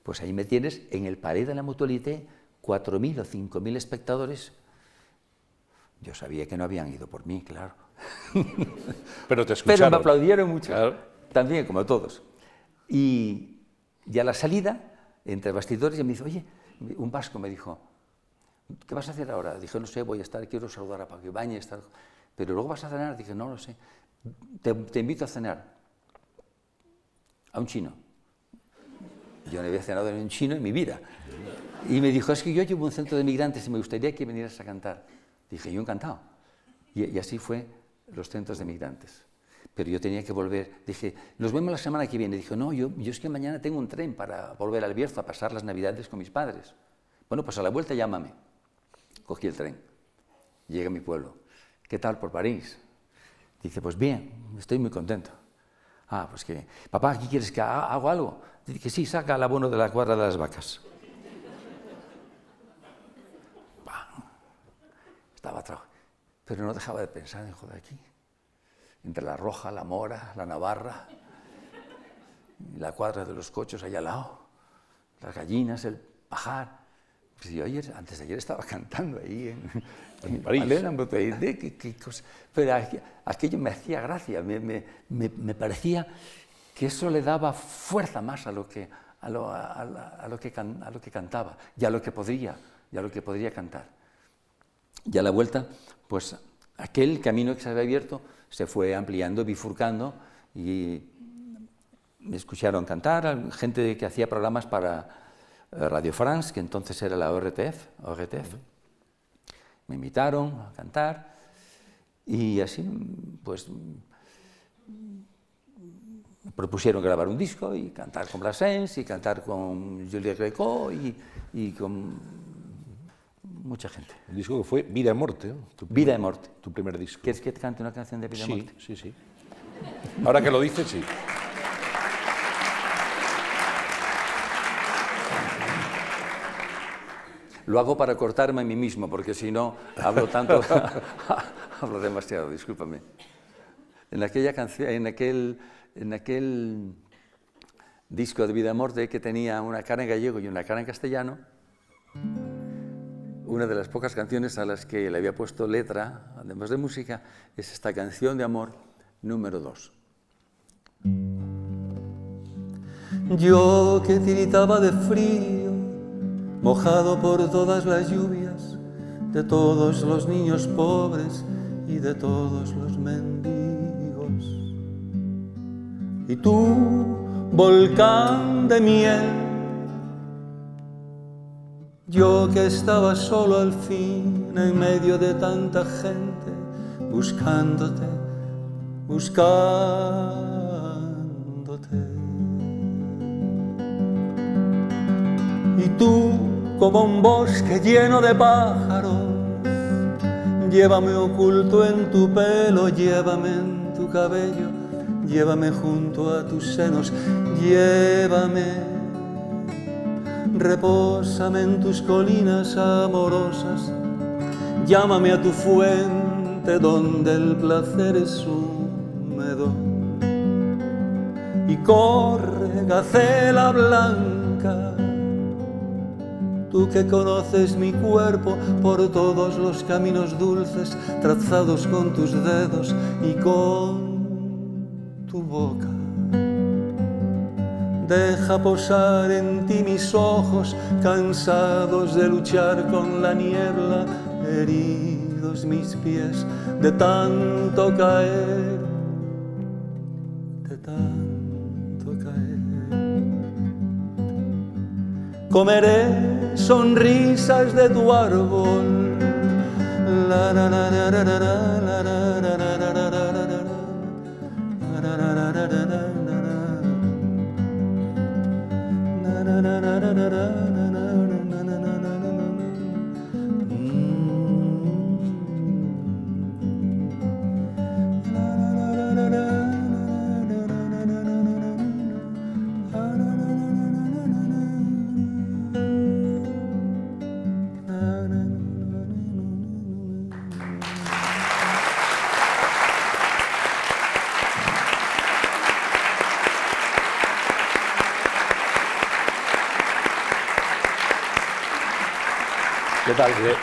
Pues ahí me tienes en el pared de la Mutualité, 4.000 o 5.000 espectadores yo sabía que no habían ido por mí, claro. Pero te escucharon. Pero me aplaudieron mucho, también, como todos. Y, ya a la salida, entre bastidores, me dice, oye, un vasco me dijo, ¿qué vas a hacer ahora? Dije, no sé, voy a estar, quiero saludar a Paco Ibáñez, estar... pero luego vas a cenar. Dije, no lo sé, te, te, invito a cenar a un chino. Yo no había cenado en un chino en mi vida. Y me dijo, es que yo llevo un centro de migrantes y me gustaría que vinieras a cantar. Dije, yo encantado. Y, así fue los centros de migrantes. Pero yo tenía que volver. Dije, nos vemos la semana que viene. Dije, no, yo, es que mañana tengo un tren para volver al Bierzo a pasar las Navidades con mis padres. Bueno, pues a la vuelta llámame. Cogí el tren. Llegué a mi pueblo. ¿Qué tal por París? Dice, pues bien, estoy muy contento. Ah, pues que, papá, ¿aquí quieres que haga, hago algo? Dice sí, saca el abono de la cuadra de las vacas. Pero no dejaba de pensar en joder aquí. Entre la Roja, la Mora, la Navarra, la cuadra de los cochos allá al lado, las gallinas, el pajar. Pues yo ayer, antes de ayer estaba cantando ahí en, en París. Pero aquello me hacía gracia, me, me, me, parecía que eso le daba fuerza más a lo que, a lo, a, a lo que, a lo que cantaba y a lo que podría, y a lo que podría cantar. Y a la vuelta, pues aquel camino que se había abierto se fue ampliando, bifurcando y me escucharon cantar, gente que hacía programas para eh, Radio France, que entonces era la ORTF, ORTF. Me invitaron a cantar y así, pues, me propusieron grabar un disco y cantar con Brassens y cantar con Juliette Greco y, y con mucha gente. Un disco que fue Vida y Muerte. Vida y Muerte. Tu primer disco. ¿Quieres que te cante una canción de Vida y Muerte? Sí, sí. Ahora que lo dices, sí. Lo hago para cortarme a mí mismo, porque si no hablo tanto, hablo demasiado, discúlpame. En aquella canción, en aquel, en aquel disco de Vida y Muerte que tenía una cara en gallego y una cara en castellano, una de las pocas canciones a las que le había puesto letra, además de música, es esta canción de amor número dos. Yo que tiritaba de frío, mojado por todas las lluvias, de todos los niños pobres y de todos los mendigos. Y tú, volcán de miel, yo que estaba solo al fin en medio de tanta gente, buscándote, buscándote. Y tú, como un bosque lleno de pájaros, llévame oculto en tu pelo, llévame en tu cabello, llévame junto a tus senos, llévame repósame en tus colinas amorosas, llámame a tu fuente donde el placer es húmedo. Y corre, gacela blanca, tú que conoces mi cuerpo por todos los caminos dulces trazados con tus dedos y con tu boca. Deja posar en ti mis ojos, cansados de luchar con la niebla, heridos mis pies de tanto caer, de tanto caer. Comeré sonrisas de tu árbol. da da da.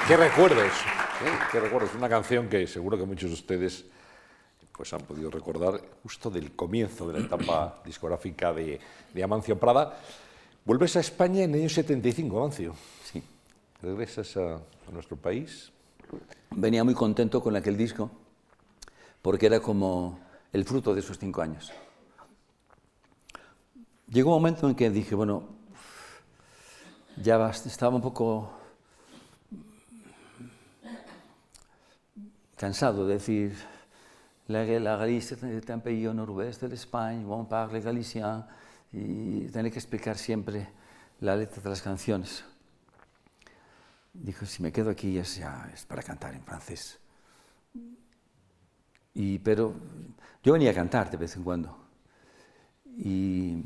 ¿Qué recuerdos? ¿Qué recuerdos? Una canción que seguro que muchos de ustedes pues, han podido recordar justo del comienzo de la etapa discográfica de, Amancio Prada. Vuelves a España en el año 75, Amancio. Sí. Regresas a, nuestro país. Venía muy contento con aquel disco porque era como el fruto de esos cinco años. Llegó un momento en que dije, bueno, ya estaba un poco cansado de decir la, la Galicia est un pays au nord-ouest de l'Espagne, on parle galicien, y tener que explicar siempre la letra de las canciones. Dijo, si me quedo aquí es, ya, es para cantar en francés. Y, pero yo venía a cantar de vez en cuando. Y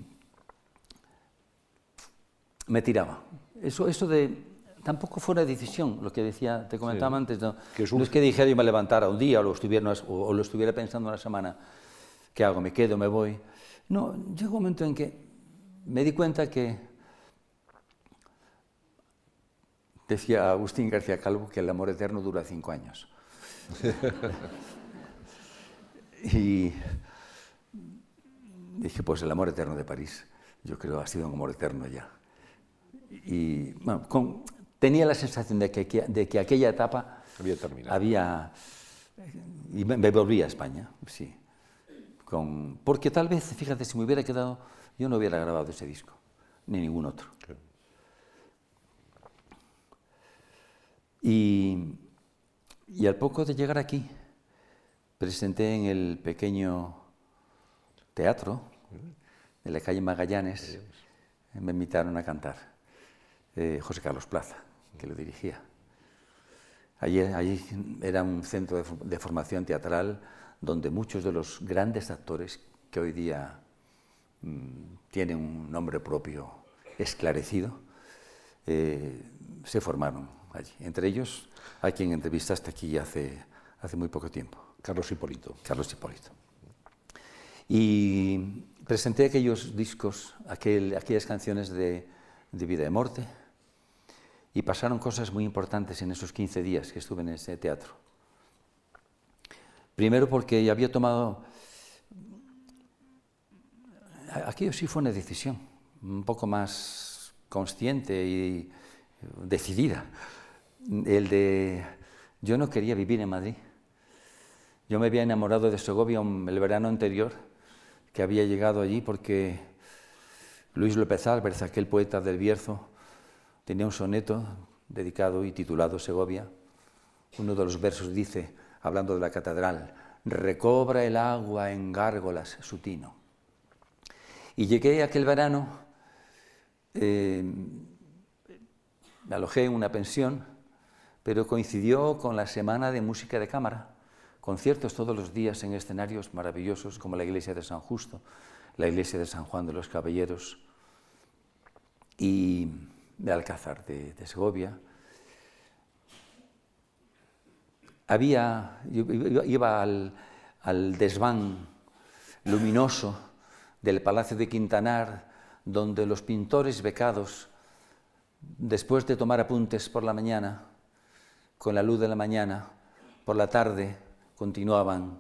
me tiraba. Eso, eso de tampoco fue una decisión, lo que decía, te comentaba antes, no, es que dijera yo me levantara un día o lo, estuviera, o, lo estuviera pensando una semana, ¿qué hago? ¿Me quedo? ¿Me voy? No, llegó un momento en que me di cuenta que, decía Agustín García Calvo, que el amor eterno dura cinco años. y dije, pues el amor eterno de París, yo creo ha sido un amor eterno ya. Y bueno, con, tenía la sensación de que, de que aquella etapa había terminado. Había, y me, volví a España, sí. Con, porque tal vez, fíjate, si me hubiera quedado, yo no hubiera grabado ese disco, ni ningún otro. Y, y al poco de llegar aquí, presenté en el pequeño teatro de la calle Magallanes, me invitaron a cantar, eh, José Carlos Plaza que lo dirigía. Allí, allí era un centro de, formación teatral donde muchos de los grandes actores que hoy día mm, tienen un nombre propio esclarecido, eh, se formaron allí. Entre ellos, a quien entrevistaste aquí hace, hace muy poco tiempo. Carlos Hipólito. Carlos Hipólito. Y presenté aquellos discos, aquellas canciones de, de Vida y Muerte, y pasaron cosas muy importantes en esos 15 días que estuve en ese teatro. Primero porque había tomado... Aquello sí fue una decisión, un poco más consciente y decidida. El de... Yo no quería vivir en Madrid. Yo me había enamorado de Segovia el verano anterior, que había llegado allí porque Luis López Álvarez, aquel poeta del Bierzo, tenía un soneto dedicado y titulado Segovia. Uno de los versos dice, hablando de la catedral, recobra el agua en gárgolas su tino. Y llegué aquel verano, eh, me alojé en una pensión, pero coincidió con la Semana de Música de Cámara, conciertos todos los días en escenarios maravillosos como la iglesia de San Justo, la iglesia de San Juan de los Caballeros y de Alcázar de, Segovia. Había, iba al, al desván luminoso del Palacio de Quintanar, donde los pintores becados, después de tomar apuntes por la mañana, con la luz de la mañana, por la tarde continuaban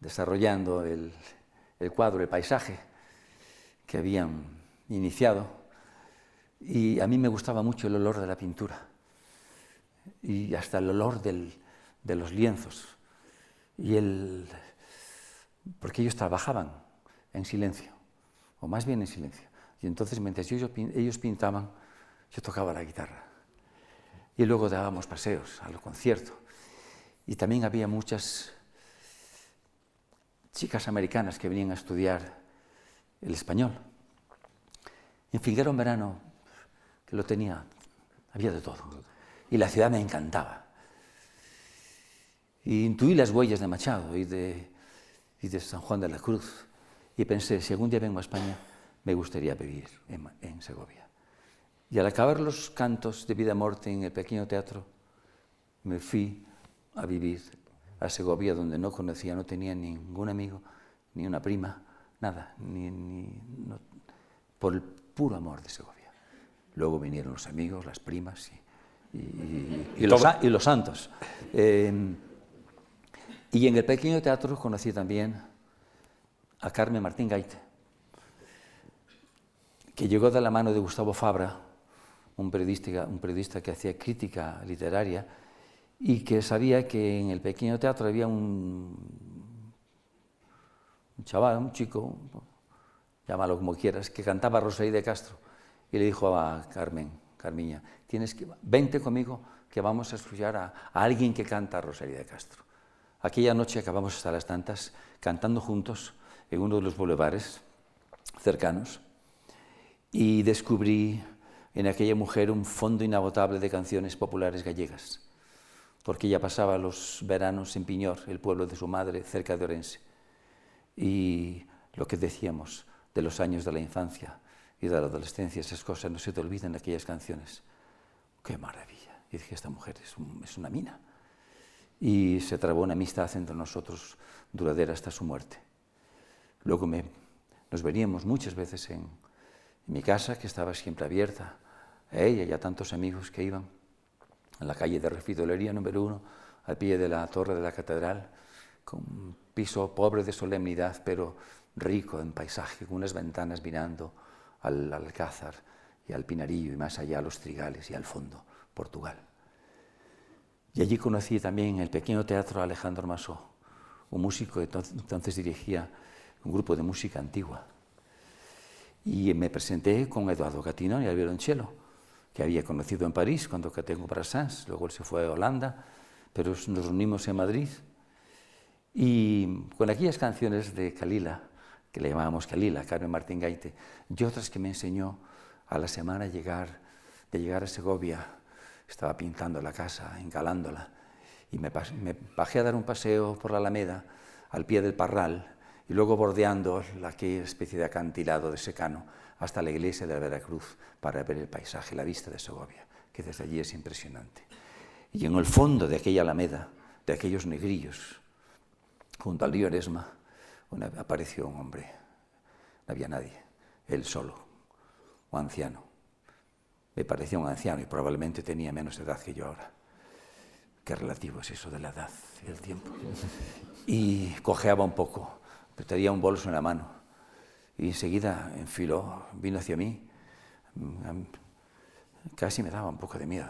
desarrollando el, cuadro, el paisaje que habían iniciado. Y a mí me gustaba mucho el olor de la pintura y hasta el olor de los lienzos. Y el, porque ellos trabajaban en silencio, o más bien en silencio. Y entonces mientras ellos pintaban, yo tocaba la guitarra. Y luego dábamos paseos al concierto. Y también había muchas chicas americanas que venían a estudiar el español. En fin, era un verano que lo tenía, había de todo. Y la ciudad me encantaba. Y intuí las huellas de Machado y de, y de San Juan de la Cruz. Y pensé, si algún día vengo a España, me gustaría vivir en, Segovia. Y al acabar los cantos de vida muerte en el pequeño teatro, me fui a vivir a Segovia, donde no conocía, no tenía ningún amigo, ni una prima, nada, ni, por el puro amor de Segovia. Luego vinieron los amigos, las primas y, los, santos. Eh, y en el pequeño teatro conocí también a Carmen Martín Gaite, que llegó de la mano de Gustavo Fabra, un periodista, un periodista que hacía crítica literaria y que sabía que en el pequeño teatro había un, un chaval, un chico, llámalo como quieras, que cantaba Rosalía de Castro y le dijo a Carmen, Carmiña, tienes que, vente conmigo que vamos a escuchar a, alguien que canta Rosalía de Castro. Aquella noche acabamos hasta las tantas cantando juntos en uno de los bulevares cercanos y descubrí en aquella mujer un fondo inagotable de canciones populares gallegas, porque ella pasaba los veranos en Piñor, el pueblo de su madre, cerca de Orense. Y lo que decíamos de los años de la infancia y de la adolescencia, esas cosas no se te olvidan aquellas canciones. ¡Qué maravilla! Y dije, esta mujer es, es una mina. Y se trabó una amistad entre nosotros duradera hasta su muerte. Luego me, nos veníamos muchas veces en, en mi casa, que estaba siempre abierta ella y a tantos amigos que iban a la calle de Refidolería número uno, al pie de la torre de la catedral, con un piso pobre de solemnidad, pero rico en paisaje, con unas ventanas mirando al Alcázar y al Pinarillo y más allá a los Trigales y al fondo, Portugal. Y allí conocí también el pequeño teatro Alejandro Masó, un músico que entonces dirigía un grupo de música antigua. Y me presenté con Eduardo Catino y al violonchelo que había conocido en París cuando tengo para Sans, luego él se fue a Holanda, pero nos reunimos en Madrid y con aquellas canciones de Kalila, que le llamábamos Kalila, Carmen Martín Gaite, y otras que me enseñó a la semana llegar, de llegar a Segovia, estaba pintando la casa, encalándola, y me, bajé a dar un paseo por la Alameda, al pie del Parral, y luego bordeando la especie de acantilado de secano, hasta la iglesia de la Veracruz para ver el paisaje, la vista de Segovia, que desde allí es impresionante. Y en el fondo de aquella alameda, de aquellos negrillos, junto al río Eresma, apareció un hombre. No había nadie, él solo, un anciano. Me parecía un anciano y probablemente tenía menos edad que yo ahora. Qué relativo es eso de la edad y el tiempo. Y cojeaba un poco, pero tenía un bolso en la mano y enseguida enfiló, vino hacia mí. Casi me daba un poco de miedo.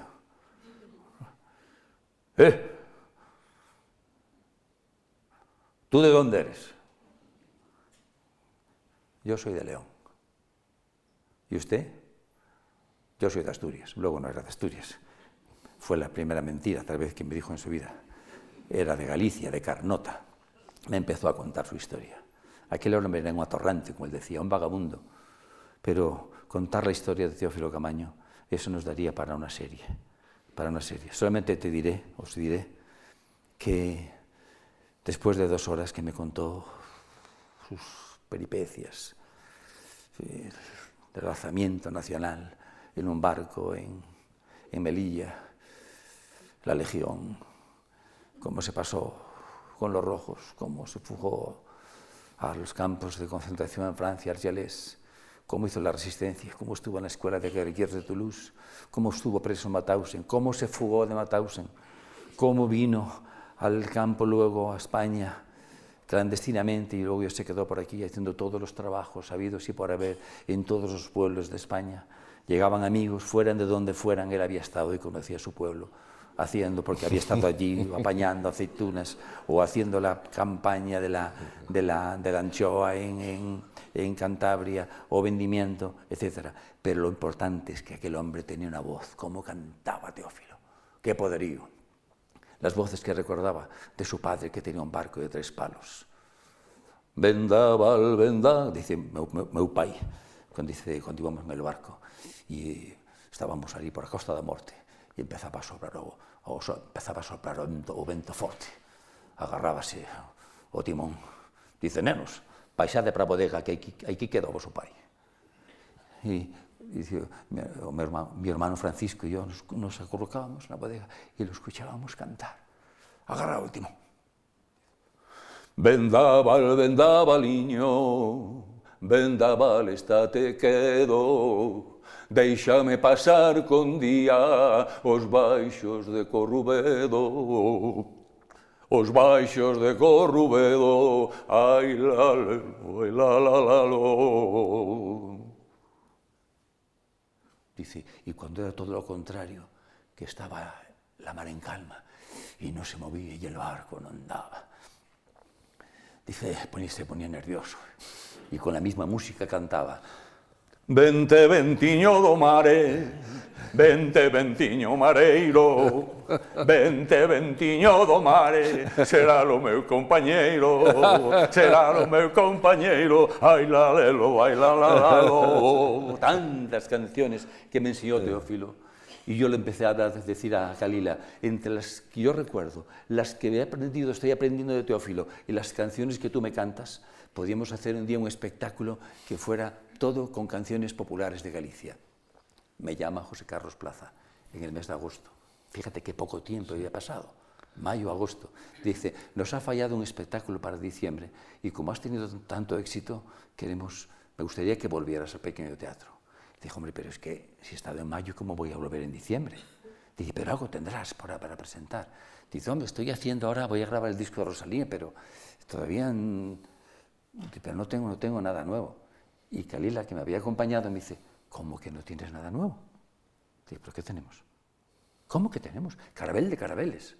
¡Eh! ¿Tú de dónde eres? Yo soy de León. ¿Y usted? Yo soy de Asturias. Luego no era de Asturias. Fue la primera mentira, tal vez, que me dijo en su vida. Era de Galicia, de Carnota. Me empezó a contar su historia. Aquel hombre era un atorrante, como él decía, un vagabundo. Pero contar la historia de Teófilo Camaño, eso nos daría para una serie. Para una serie. Solamente te diré, os diré, que después de dos horas que me contó sus peripecias, del alzamiento nacional en un barco en, en Melilla, la Legión, cómo se pasó con los rojos, cómo se fugó a los campos de concentración en Francia, Argelès, cómo hizo la resistencia, cómo estuvo en la escuela de guerrilleros de Toulouse, cómo estuvo preso en Mauthausen, cómo se fugó de Mauthausen, cómo vino al campo luego a España clandestinamente y luego se quedó por aquí haciendo todos los trabajos habidos y por haber en todos los pueblos de España. Llegaban amigos, fueran de donde fueran, él había estado y conocía su pueblo haciendo, porque había estado allí apañando aceitunas o haciendo la campaña de la, de la, de la anchoa en, en, en, Cantabria o vendimiento, etc. Pero lo importante es que aquel hombre tenía una voz, como cantaba Teófilo, qué poderío. las voces que recordaba de su padre que tenía un barco de tres palos. Vendaval, venda, dice meu, meu, meu pai, cuando dice, cuando íbamos en el barco y estábamos ali por a Costa da Morte e empezaba a soprar o, o so, empezaba a soprar o vento, o vento forte. Agarrábase o timón. Dice, nenos, paisade para a bodega que aquí, aquí queda o vosso pai. E dice, o meu hermano, mi hermano Francisco e yo nos, nos acurrucábamos na bodega e lo escuchábamos cantar. Agarra o último. Vendaval, vendavaliño, vendaval estate quedo, Deixame pasar con día os baixos de Corrubedo. Os baixos de Corrubedo, ai la, la, la, la, la, la, la. Dice, y cuando era todo lo contrario, que estaba la mar en calma y no se movía y el barco no andaba. Dice, se ponía nervioso y con la misma música cantaba. Vente, ventiño do mare, vente, ventiño mareiro, vente, ventiño do mare, será o meu compañeiro, será o meu compañeiro, ai la lelo, ai la la la lo. Tantas canciones que me enseñó Teófilo. Y yo le empecé a decir a Kalila, entre las que yo recuerdo, las que he aprendido, estoy aprendiendo de Teófilo, y las canciones que tú me cantas, podíamos hacer un día un espectáculo que fuera todo con canciones populares de Galicia. Me llama José Carlos Plaza en el mes de agosto. Fíjate qué poco tiempo había pasado. Mayo, agosto. Dice, nos ha fallado un espectáculo para diciembre y como has tenido tanto éxito, queremos, me gustaría que volvieras al pequeño teatro. Dijo, hombre, pero es que si he estado en mayo, ¿cómo voy a volver en diciembre? Dice, pero algo tendrás para, para presentar. Dice, hombre, estoy haciendo ahora, voy a grabar el disco de Rosalía, pero todavía pero no tengo, no tengo nada nuevo. Y Kalila, que me había acompañado, me dice, ¿cómo que no tienes nada nuevo? Digo, ¿pero qué tenemos? ¿Cómo que tenemos? Carabel de Carabeles.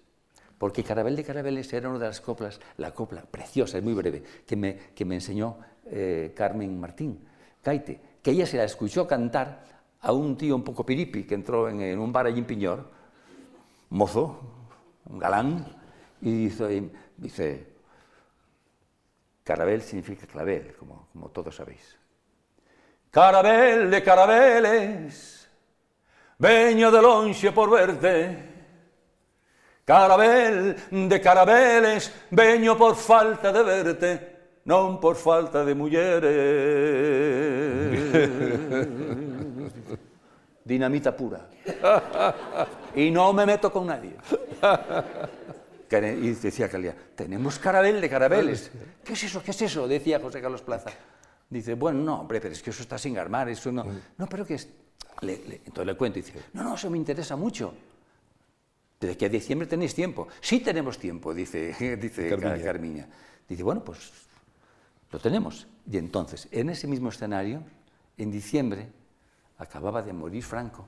Porque Carabel de Carabeles era una de las coplas, la copla preciosa, es muy breve, que me, que me enseñó eh, Carmen Martín, Caite, que ella se la escuchó cantar a un tío un poco piripi que entró en, un bar allí en Piñor, mozo, un galán, y dice, dice Carabel significa clavel, como, como todos sabéis. Carabel de carabeles, veño de lonxe por verte. Carabel de carabeles, veño por falta de verte, non por falta de mulleres. Dinamita pura. Y no me meto con nadie. Y decía Calía, tenemos carabel de carabeles. ¿Qué es eso? ¿Qué es eso? Decía José Carlos Plaza. Dice, bueno, no, hombre, pero es que eso está sin armar, eso no. No, pero que es. entonces le cuento y dice, no, no, eso me interesa mucho. Desde que a diciembre tenéis tiempo. Sí tenemos tiempo, dice, dice Carmiña. Carmiña. Dice, bueno, pues lo tenemos. Y entonces, en ese mismo escenario, en diciembre, acababa de morir Franco.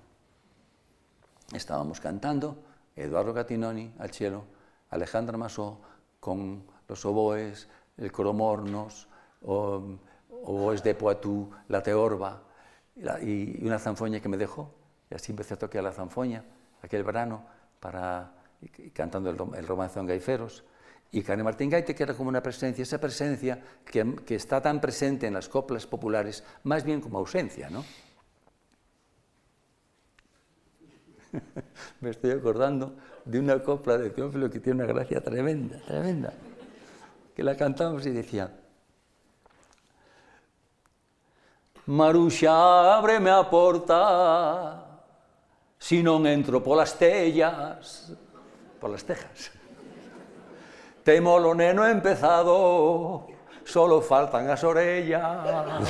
Estábamos cantando, Eduardo Gatinoni al cielo, Alejandra Masó con los oboes, el coromornos, o, oboes de Poitou, la teorba y, una zanfoña que me dejó. Y así empecé a tocar la zanfoña aquel verano para, cantando el, el romance en Gaiferos. Y Carmen Martín Gaite, que era como una presencia, esa presencia que, que, está tan presente en las coplas populares, más bien como ausencia, ¿no? Me estoy acordando de una copla de Teófilo que tiene una gracia tremenda, tremenda. que la cantamos y decía, Maruxa, ábreme a porta, si non entro polas tellas, polas tejas. Temo lo neno empezado, solo faltan as orellas.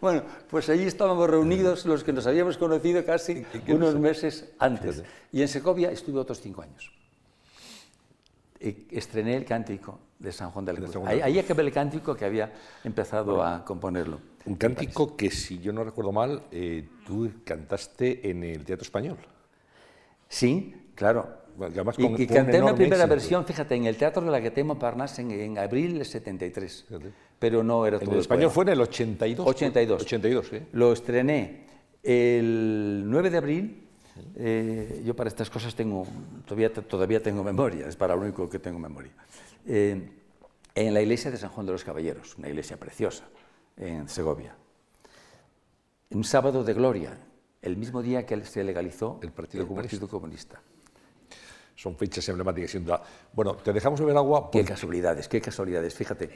bueno, pues allí estábamos reunidos los que nos habíamos conocido casi unos meses antes. Y en Segovia estuve otros cinco años. Y estrené el cántico de San Juan de la Cruz. Ahí, ahí acabé el cántico que había empezado a componerlo. Un cántico que, si yo no recuerdo mal, eh, tú cantaste en el Teatro Español. Sí, claro. Además, Y, con- y un canté una primera éxito. versión, fíjate, en el Teatro de la Guetemo Parnas en, en abril del 73. Fíjate. Pero no era En todo el el español fue en el 82. 82. 82, sí. Lo estrené el 9 de abril. eh, yo para estas cosas tengo, todavía, todavía tengo memoria, es para lo único que tengo memoria. Eh, en la iglesia de San Juan de los Caballeros, una iglesia preciosa, en Segovia. Un sábado de gloria, el mismo día que se legalizó El Partido Comunista. Partido Comunista. Son fechas emblemáticas, sin duda. Bueno, te dejamos beber agua. Qué casualidades, qué casualidades, fíjate.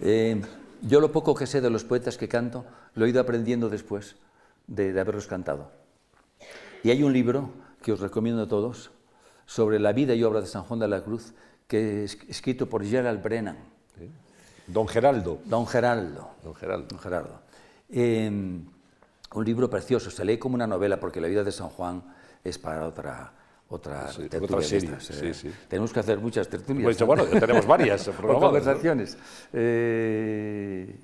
Eh, yo lo poco que sé de los poetas que canto lo he ido aprendiendo después de, de haberlos cantado. Y hay un libro que os recomiendo a todos sobre la vida y obra de San Juan de la Cruz, que es escrito por Gerald Brennan, Don Geraldo. Don Geraldo. Don Geraldo. Don Gerardo. Eh, un libro precioso, se lee como una novela porque la vida de San Juan es para otra, otra, Sí, otra serie, eh. sí. Tenemos que hacer muchas tertulias. Pues, bueno, ya tenemos varias conversaciones. Eh,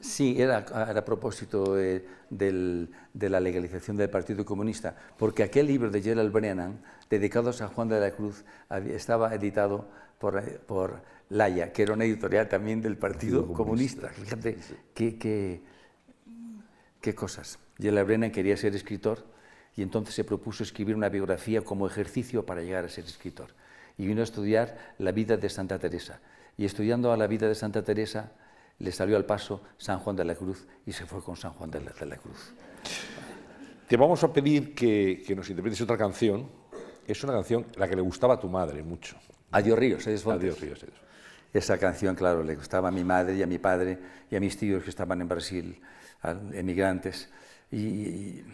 sí, era, era a propósito del- de la legalización del Partido Comunista, porque aquel libro de Gerald Brennan, dedicado a San Juan de la Cruz, estaba editado por, por Laya, que era una editorial también del Partido Comunista. Fíjate qué, qué- qué cosas. Gerald Brennan quería ser escritor y entonces se propuso escribir una biografía como ejercicio para llegar a ser escritor. Y vino a estudiar la vida de Santa Teresa. Y estudiando a la vida de Santa Teresa, le salió al paso San Juan de la Cruz y se fue con San Juan de la, de la Cruz. Te vamos a pedir que, que nos interpretes otra canción. Es una canción la que le gustaba a tu madre mucho. Adiós Ríos, adiós Fontes. Adiós, Ríos. Esa canción, claro, le gustaba a mi madre y a mi padre y a mis tíos que estaban en Brasil, emigrantes. Y, y-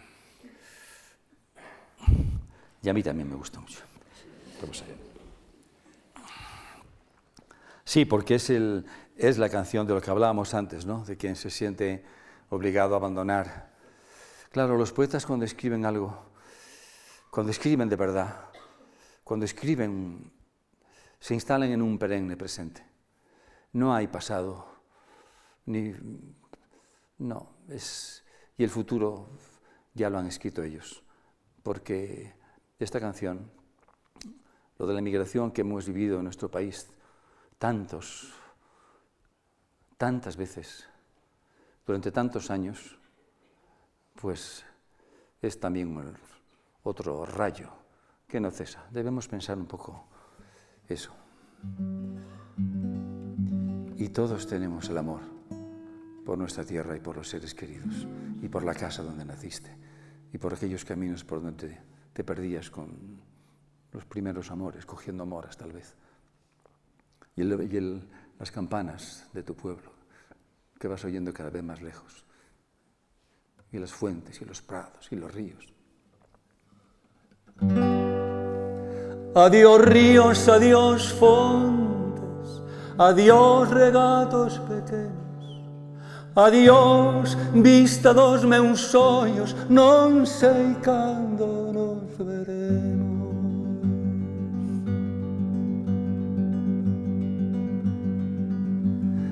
y a mí también me gusta mucho. Vamos allá. Sí, porque es, el, es la canción de lo que hablábamos antes, ¿no? De quien se siente obligado a abandonar. Claro, los poetas cuando escriben algo, cuando escriben de verdad, cuando escriben, se instalan en un perenne presente. No hay pasado, ni... No, es... Y el futuro ya lo han escrito ellos, porque esta canción, lo de la migración que hemos vivido en nuestro país, tantos, tantas veces, durante tantos años, pues es también otro rayo que no cesa. Debemos pensar un poco eso. Y todos tenemos el amor por nuestra tierra y por los seres queridos, y por la casa donde naciste, y por aquellos caminos por donde te, perdías con los primeros amores, cogiendo moras tal vez y el- las campanas de tu pueblo que vas oyendo cada vez más lejos, y las fuentes y los prados y los ríos. Adiós ríos, adiós fontes, adiós regatos pequenos, adiós vista dos meus sonhos, non sei nos veremos.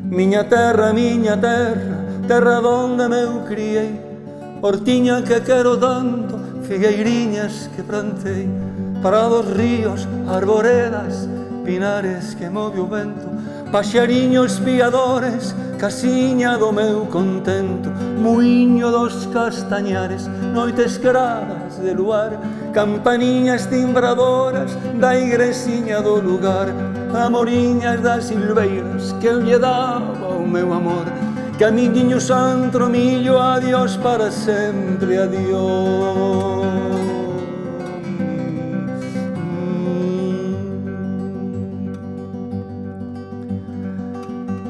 Miña terra, miña terra, terra donde meu criei, Hortiña que quero tanto, figueiriñas que plantei, Parados ríos, arboredas, pinares que move o vento, Paxariños piadores, casiña do meu contento, Muiño dos castañares, noites claras de luar, Campaniñas timbradoras da igresiña do lugar, Amoriñas das silveiras que eu lle daba o meu amor. Que a Camiñinho santro millo, adiós para sempre, adiós.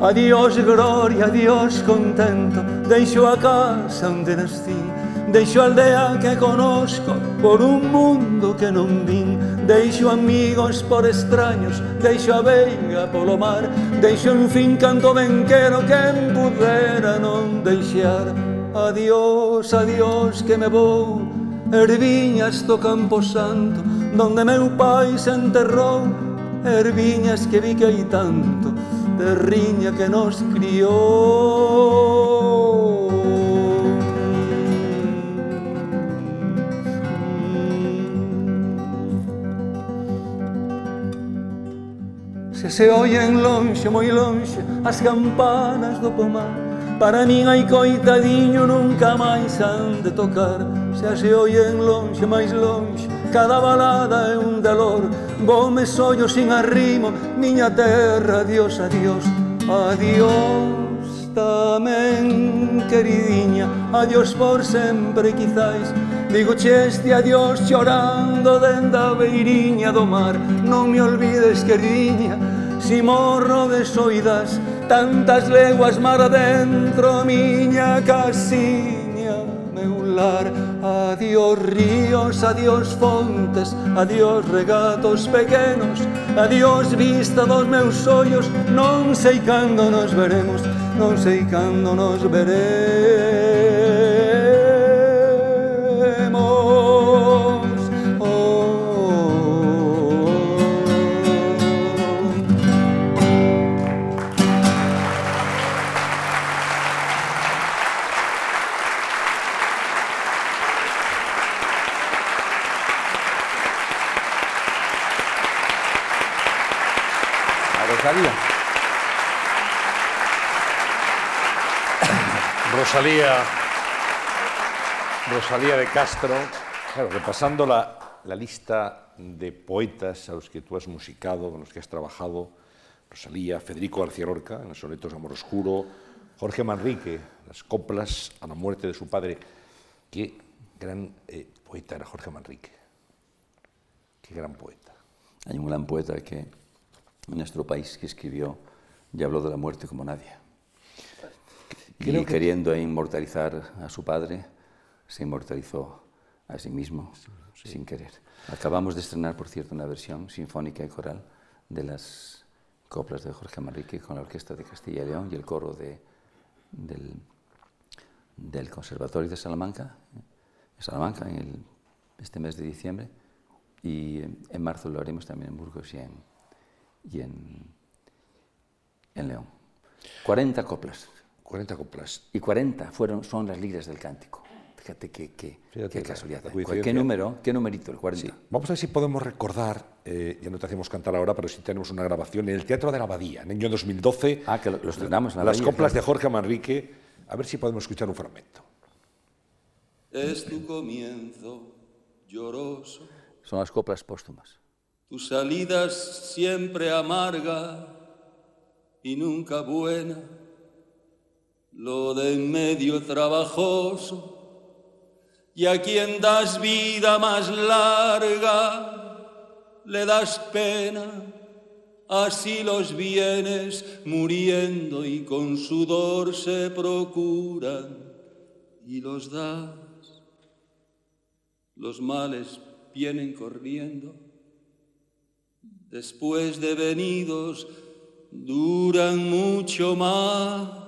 Adiós gloria, adiós contento. Deixo a casa onde nascín Deixo a aldea que conosco por un mundo que non vin. Deixo amigos por extraños, deixo a veiga polo mar. Deixo en fin canto ben quero quen pudera non deixar. Adiós, adiós que me vou Erviñas do campo santo Donde meu pai se enterrou. Erviñas que vi que hai tanto Terriña que nos criou. Se se oyen lonxe, moi lonxe, as campanas do pomar. Para min hai coitadiño nunca máis han de tocar. Se se oyen lonxe, máis lonxe, cada balada é un dolor Vou me sollo sin arrimo, miña terra, adiós, adiós. Adiós tamén, queridiña, adiós por sempre quizáis Digo che este adiós chorando dende a beiriña do mar. Non me olvides, queridiña, Simorro de soidas Tantas leguas mar adentro Miña casiña, meu lar Adiós ríos, adiós fontes Adiós regatos pequenos Adiós vista dos meus ollos. Non sei cando nos veremos Non sei cando nos veremos. Rosalía, Rosalía de Castro, claro, repasando la, lista de poetas a los que tú has musicado, con los que has trabajado, Rosalía, Federico García Lorca, en los sonetos Amor Oscuro, Jorge Manrique, las coplas a la muerte de su padre. Qué gran eh, poeta era Jorge Manrique. Qué gran poeta. Hay un gran poeta que en nuestro país que escribió y habló de la muerte como nadie y queriendo inmortalizar a su padre, se inmortalizó a sí mismo sin querer. Acabamos de estrenar, por cierto, una versión sinfónica y coral de las coplas de Jorge Manrique con la Orquesta de Castilla y León y el coro de, del, del, Conservatorio de Salamanca, en Salamanca en el, este mes de diciembre y en marzo lo haremos también en Burgos y en, y en, en León. 40 coplas 40 coplas. Y 40 fueron, son las líneas del cántico. Fíjate qué, qué, qué casualidad. ¿Qué número? ¿Qué numerito? El 40. Vamos a ver si podemos recordar, eh, ya no te hacemos cantar ahora, pero si tenemos una grabación, en el Teatro de la Abadía, en el año 2012. Ah, que los estrenamos Las coplas de Jorge Manrique. A ver si podemos escuchar un fragmento. Es tu comienzo lloroso. Son las coplas póstumas. Tus salidas siempre amarga y nunca buena lo de en medio trabajoso, y a quien das vida más larga, le das pena, así los bienes muriendo y con sudor se procuran y los das. Los males vienen corriendo, después de venidos duran mucho más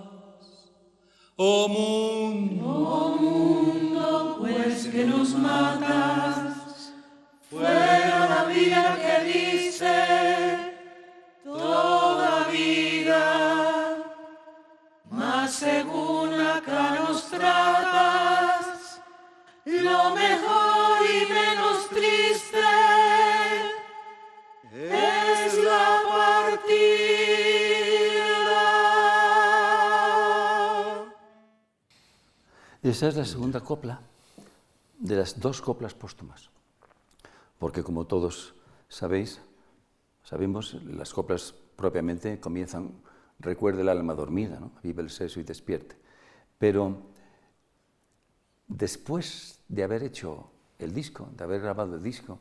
Oh mundo, oh mundo, pues que nos matas, fuera la vida que Esa es la segunda copla de las dos coplas póstumas, porque como todos sabéis, sabemos, las coplas propiamente comienzan, recuerde el alma dormida, ¿no? vive el seso y despierte, pero después de haber hecho el disco, de haber grabado el disco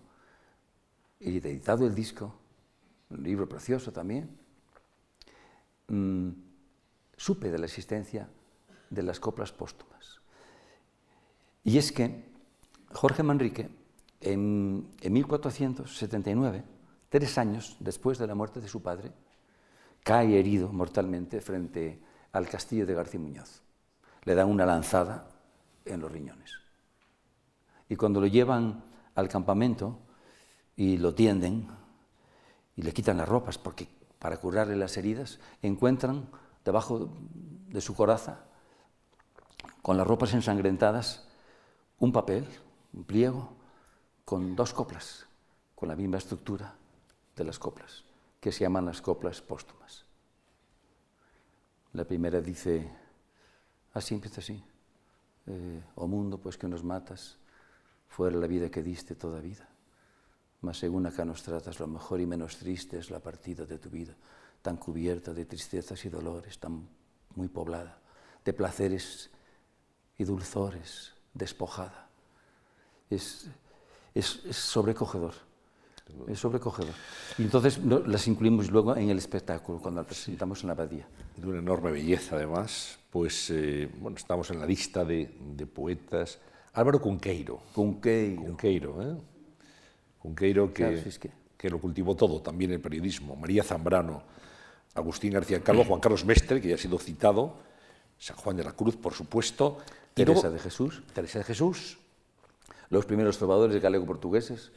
y editado el disco, un libro precioso también, mm, supe de la existencia de las coplas póstumas. Y es que Jorge Manrique, en, en 1479, tres años después de la muerte de su padre, cae herido mortalmente frente al castillo de García Muñoz. Le dan una lanzada en los riñones. Y cuando lo llevan al campamento y lo tienden y le quitan las ropas porque para curarle las heridas, encuentran debajo de su coraza, con las ropas ensangrentadas, un papel, un pliego, con dos coplas, con la misma estructura de las coplas, que se llaman las coplas póstumas. La primera dice, así empieza así, eh, oh mundo, pues que nos matas, fuera la vida que diste toda vida. Mas según acá nos tratas, lo mejor y menos triste es la partida de tu vida, tan cubierta de tristezas y dolores, tan muy poblada, de placeres y dulzores, despojada. Es, es, es sobrecogedor. Es sobrecogedor. Y entonces no, las incluimos luego en el espectáculo, cuando las presentamos en la abadía. De una enorme belleza, además. Pues, eh, bueno, estamos en la lista de, de poetas. Álvaro Cunqueiro. Cunqueiro. Cunqueiro, ¿eh? Cunqueiro que, Claro, si es que- que lo cultivó todo, también el periodismo. María Zambrano, Agustín García Calvo, Juan Carlos Mestre, que ya ha sido citado, San Juan de la Cruz, por supuesto. Teresa de Jesús. Teresa de Jesús. Los primeros trovadores galego-portugueses.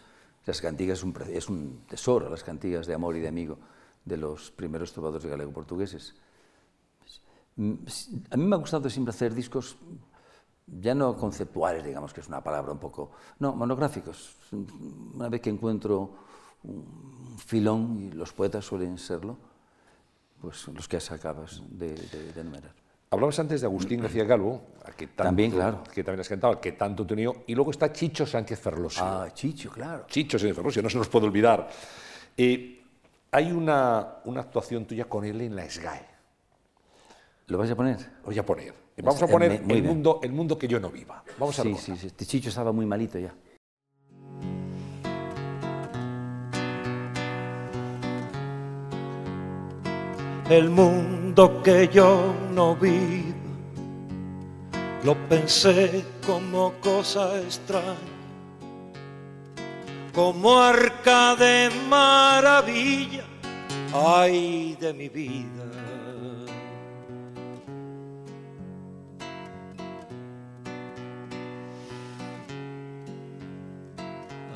Las cantigas es un, es un tesoro, las cantigas de amor y de amigo de los primeros trovadores galego-portugueses. A mí me ha gustado siempre hacer discos ya no conceptuales, digamos que es una palabra un poco, no, monográficos. Una vez que encuentro un filón, y los poetas suelen serlo, pues los que acabas de, de- de enumerar. Hablabas antes de Agustín García Calvo, que tanto, También, claro. que también has cantado, que tanto te unió, y luego está Chicho Sánchez Ferlosio. Ah, Chicho, claro. Chicho Sánchez Ferlosio, no se nos puede olvidar. Eh, hay una, una actuación tuya con él en la SGAE. ¿Lo vais a poner? Lo voy a poner. Vamos a poner el bien. mundo, el mundo que yo no viva. Vamos a Sí, sí, sí. Este Chicho estaba muy malito ya. El mundo que yo no vivo. Lo pensé como cosa extraña, como arca de maravilla, ay de mi vida.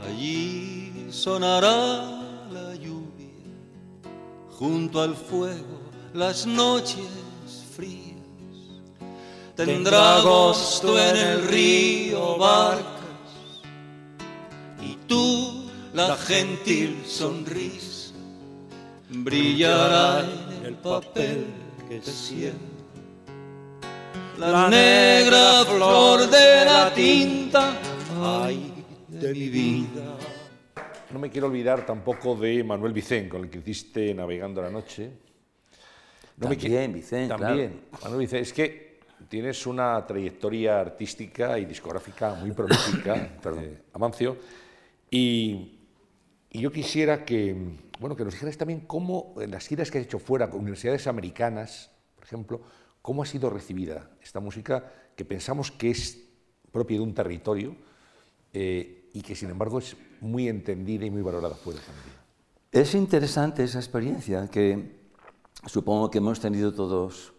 Allí sonará la lluvia, junto al fuego las noches frías. Tendrá agosto en el río barcas y tú la gentil sonrisa brillará en el papel que siente. La negra flor de la tinta, ay de mi vida. No me quiero olvidar tampoco de Manuel Vicén, con el que hiciste Navegando la Noche. No También, Vicén, También. Manuel Vicén, es que tienes una trayectoria artística y discográfica muy prolífica, eh, Amancio, y, y yo quisiera que, bueno, que nos dijeras también cómo en las giras que has hecho fuera, con universidades americanas, por ejemplo, cómo ha sido recibida esta música que pensamos que es propia de un territorio eh, y que sin embargo es muy entendida y muy valorada fuera también. Es interesante esa experiencia que supongo que hemos tenido todos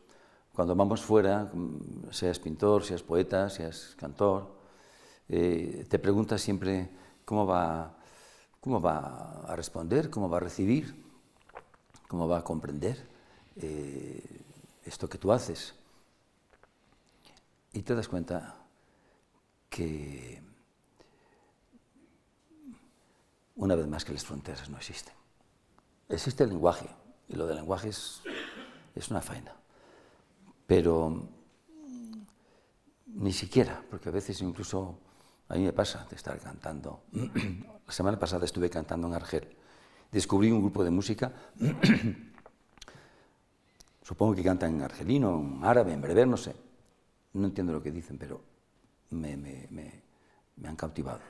cuando vamos fuera, seas pintor, seas poeta, seas cantor, eh, te preguntas siempre cómo va, cómo va a responder, cómo va a recibir, cómo va a comprender eh, esto que tú haces. Y te das cuenta que una vez más que las fronteras no existen. Existe el lenguaje, lo del lenguaje es, una faena. Pero mm, ni siquiera, porque a veces incluso a mí me pasa de estar cantando. La semana pasada estuve cantando en Argel. Descubrí un grupo de música, supongo que cantan en argelino, en árabe, en bereber, no sé. No entiendo lo que dicen, pero me, me- han cautivado.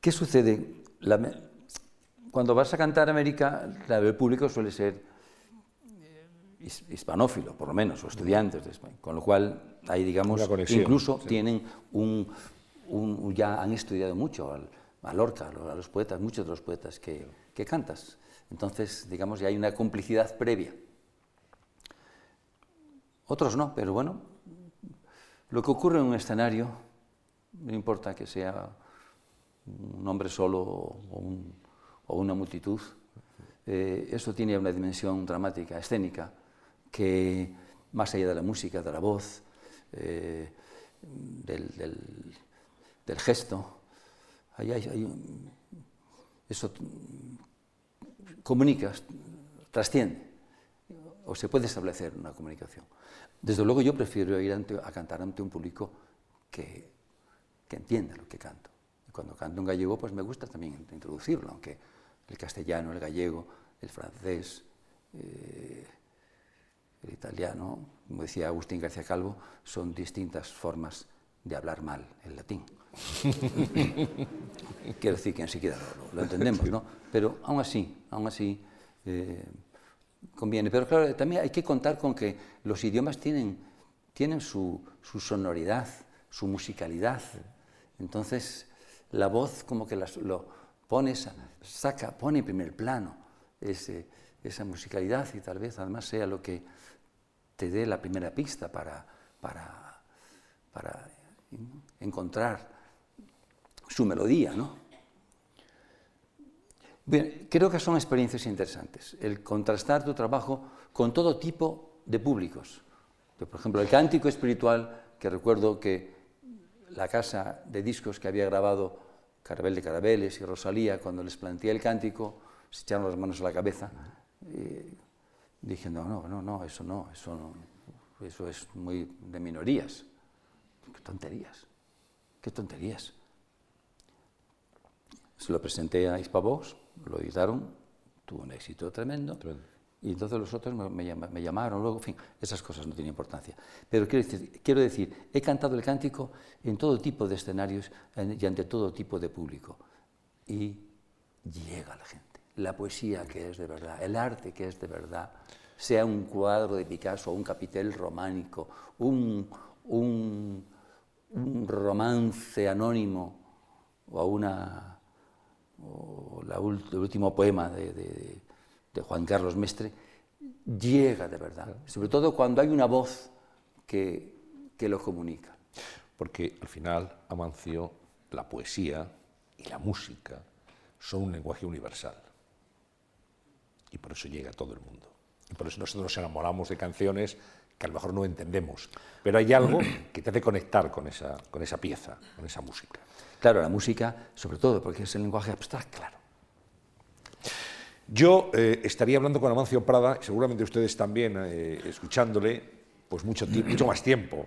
¿Qué sucede? La cuando vas a cantar América, el público suele ser hispanófilo, por lo menos, o estudiantes de España. Con lo cual, ahí, digamos, incluso tienen un, ya han estudiado mucho al, a Lorca, a los poetas, muchos de los poetas que, que cantas. Entonces, digamos, ya hay una complicidad previa. Otros no, pero bueno, lo que ocurre en un escenario, no importa que sea un hombre solo o, una multitud, eh, eso tiene una dimensión dramática, escénica, que más allá de la música, de la voz, eh, del, gesto, eso comunica, trasciende, o se puede establecer una comunicación. Desde luego yo prefiero ir a cantar ante un público que, que entienda lo que canto. Y cuando canto en gallego, pues me gusta también introducirlo, aunque el castellano, el gallego, el francés, eh, el italiano, como decía Agustín García Calvo, son distintas formas de hablar mal el latín. Quiero decir que enseguida lo, lo, entendemos, ¿no? Pero aún así, aún así, eh, conviene. Pero claro, también hay que contar con que los idiomas tienen, tienen su, su sonoridad, su musicalidad. Entonces, la voz como que las, lo pones, saca, pone en primer plano esa musicalidad y tal vez además sea lo que te dé la primera pista para, para, para encontrar su melodía, ¿no? Creo que son experiencias interesantes, el contrastar tu trabajo con todo tipo de públicos. Por ejemplo, el cántico espiritual, que recuerdo que la casa de discos que había grabado Carabel de Carabeles y Rosalía, cuando les planteé el cántico, se echaron las manos a la cabeza y dije, no, no, no, eso no, eso no, eso es muy de minorías. Qué tonterías, qué tonterías. Se lo presenté a Hispavox, lo editaron, tuvo un éxito tremendo. Y entonces los otros me, llamaron, luego, en fin, esas cosas no tienen importancia. Pero quiero decir, quiero decir, he cantado el cántico en todo tipo de escenarios y ante todo tipo de público. Y llega la gente. La poesía que es de verdad, el arte que es de verdad, sea un cuadro de Picasso, un capitel románico, un, un, romance anónimo o una o el último poema de, Juan Carlos Mestre, llega de verdad, sobre todo cuando hay una voz que, lo comunica. Porque al final, Amancio, la poesía y la música son un lenguaje universal. Y por eso llega a todo el mundo. Y por eso nosotros nos enamoramos de canciones que a lo mejor no entendemos. Pero hay algo que te hace conectar con esa, con esa pieza, con esa música. Claro, la música, sobre todo, porque es el lenguaje abstracto, claro. Yo eh, estaría hablando con Amancio Prada, seguramente ustedes también, eh, escuchándole, pues mucho, más tiempo.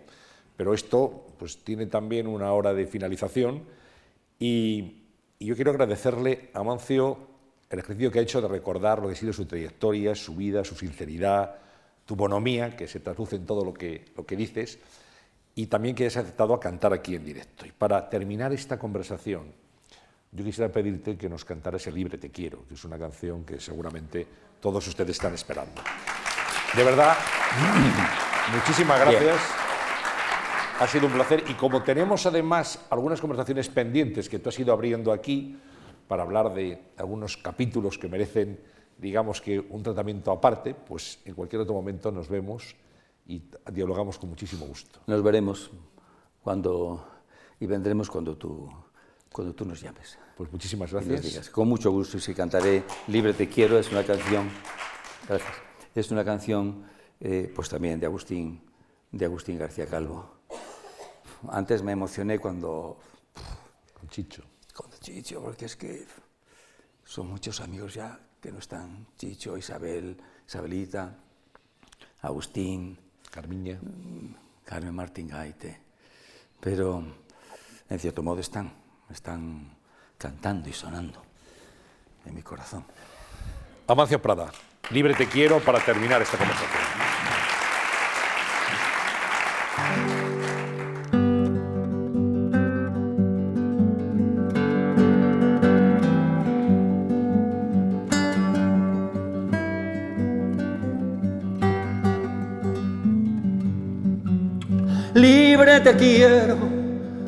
Pero esto pues, tiene también una hora de finalización y, yo quiero agradecerle a Amancio el ejercicio que ha hecho de recordar lo que ha sido su trayectoria, su vida, su sinceridad, tu bonomía, que se traduce en todo lo que, lo que dices y también que hayas aceptado a cantar aquí en directo. Y para terminar esta conversación, yo quisiera pedirte que nos cantaras el Libre Te Quiero, que es una canción que seguramente todos ustedes están esperando. De verdad, muchísimas gracias. Ha sido un placer y como tenemos además algunas conversaciones pendientes que tú has ido abriendo aquí para hablar de algunos capítulos que merecen, digamos que un tratamiento aparte, pues en cualquier otro momento nos vemos y dialogamos con muchísimo gusto. Nos veremos cuando y vendremos cuando tú, cuando tú nos llames. Pues muchísimas gracias. Con mucho gusto y si cantaré Libre te quiero, es una canción, gracias, es una canción eh, pues también de Agustín, de Agustín García Calvo. Antes me emocioné cuando... Con Chicho. Con Chicho, porque es que son muchos amigos ya que no están. Chicho, Isabel, Isabelita, Agustín, Carmiña. Carmen Martín Gaite. Pero, en cierto modo, están, están cantando y sonando en mi corazón. Amancio Prada, libre te quiero para terminar esta conversación. Libre te quiero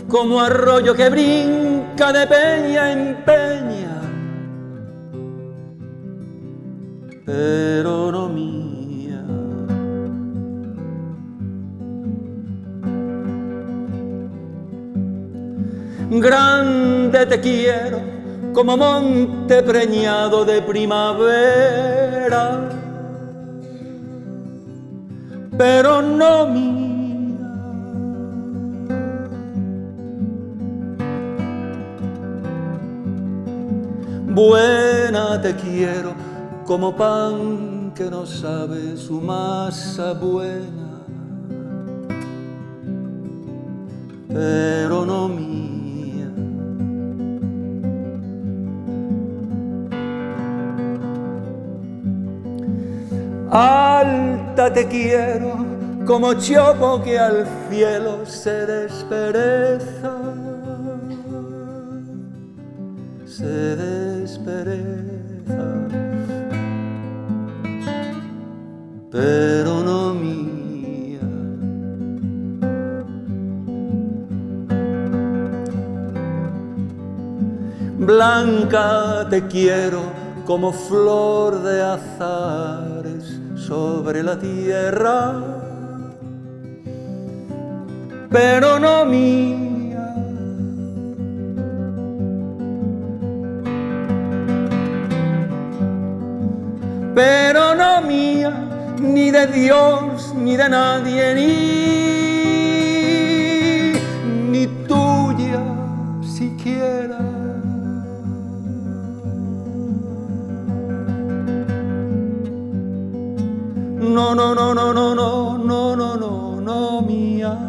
como arroyo que brinda de peña en peña, pero no mía. Grande te quiero, como monte preñado de primavera, pero no mía. Buena te quiero, como pan que no sabe su masa buena, pero no mía. Alta te quiero, como chopo que al cielo se despereza, se despereza, pero no mía. Blanca te quiero como flor de azares sobre la tierra, pero no mía. Pero no mía, ni de Dios, ni de nadie, ni, ni tuya siquiera. No, no, no, no, no, no, no, no, no, no, mía.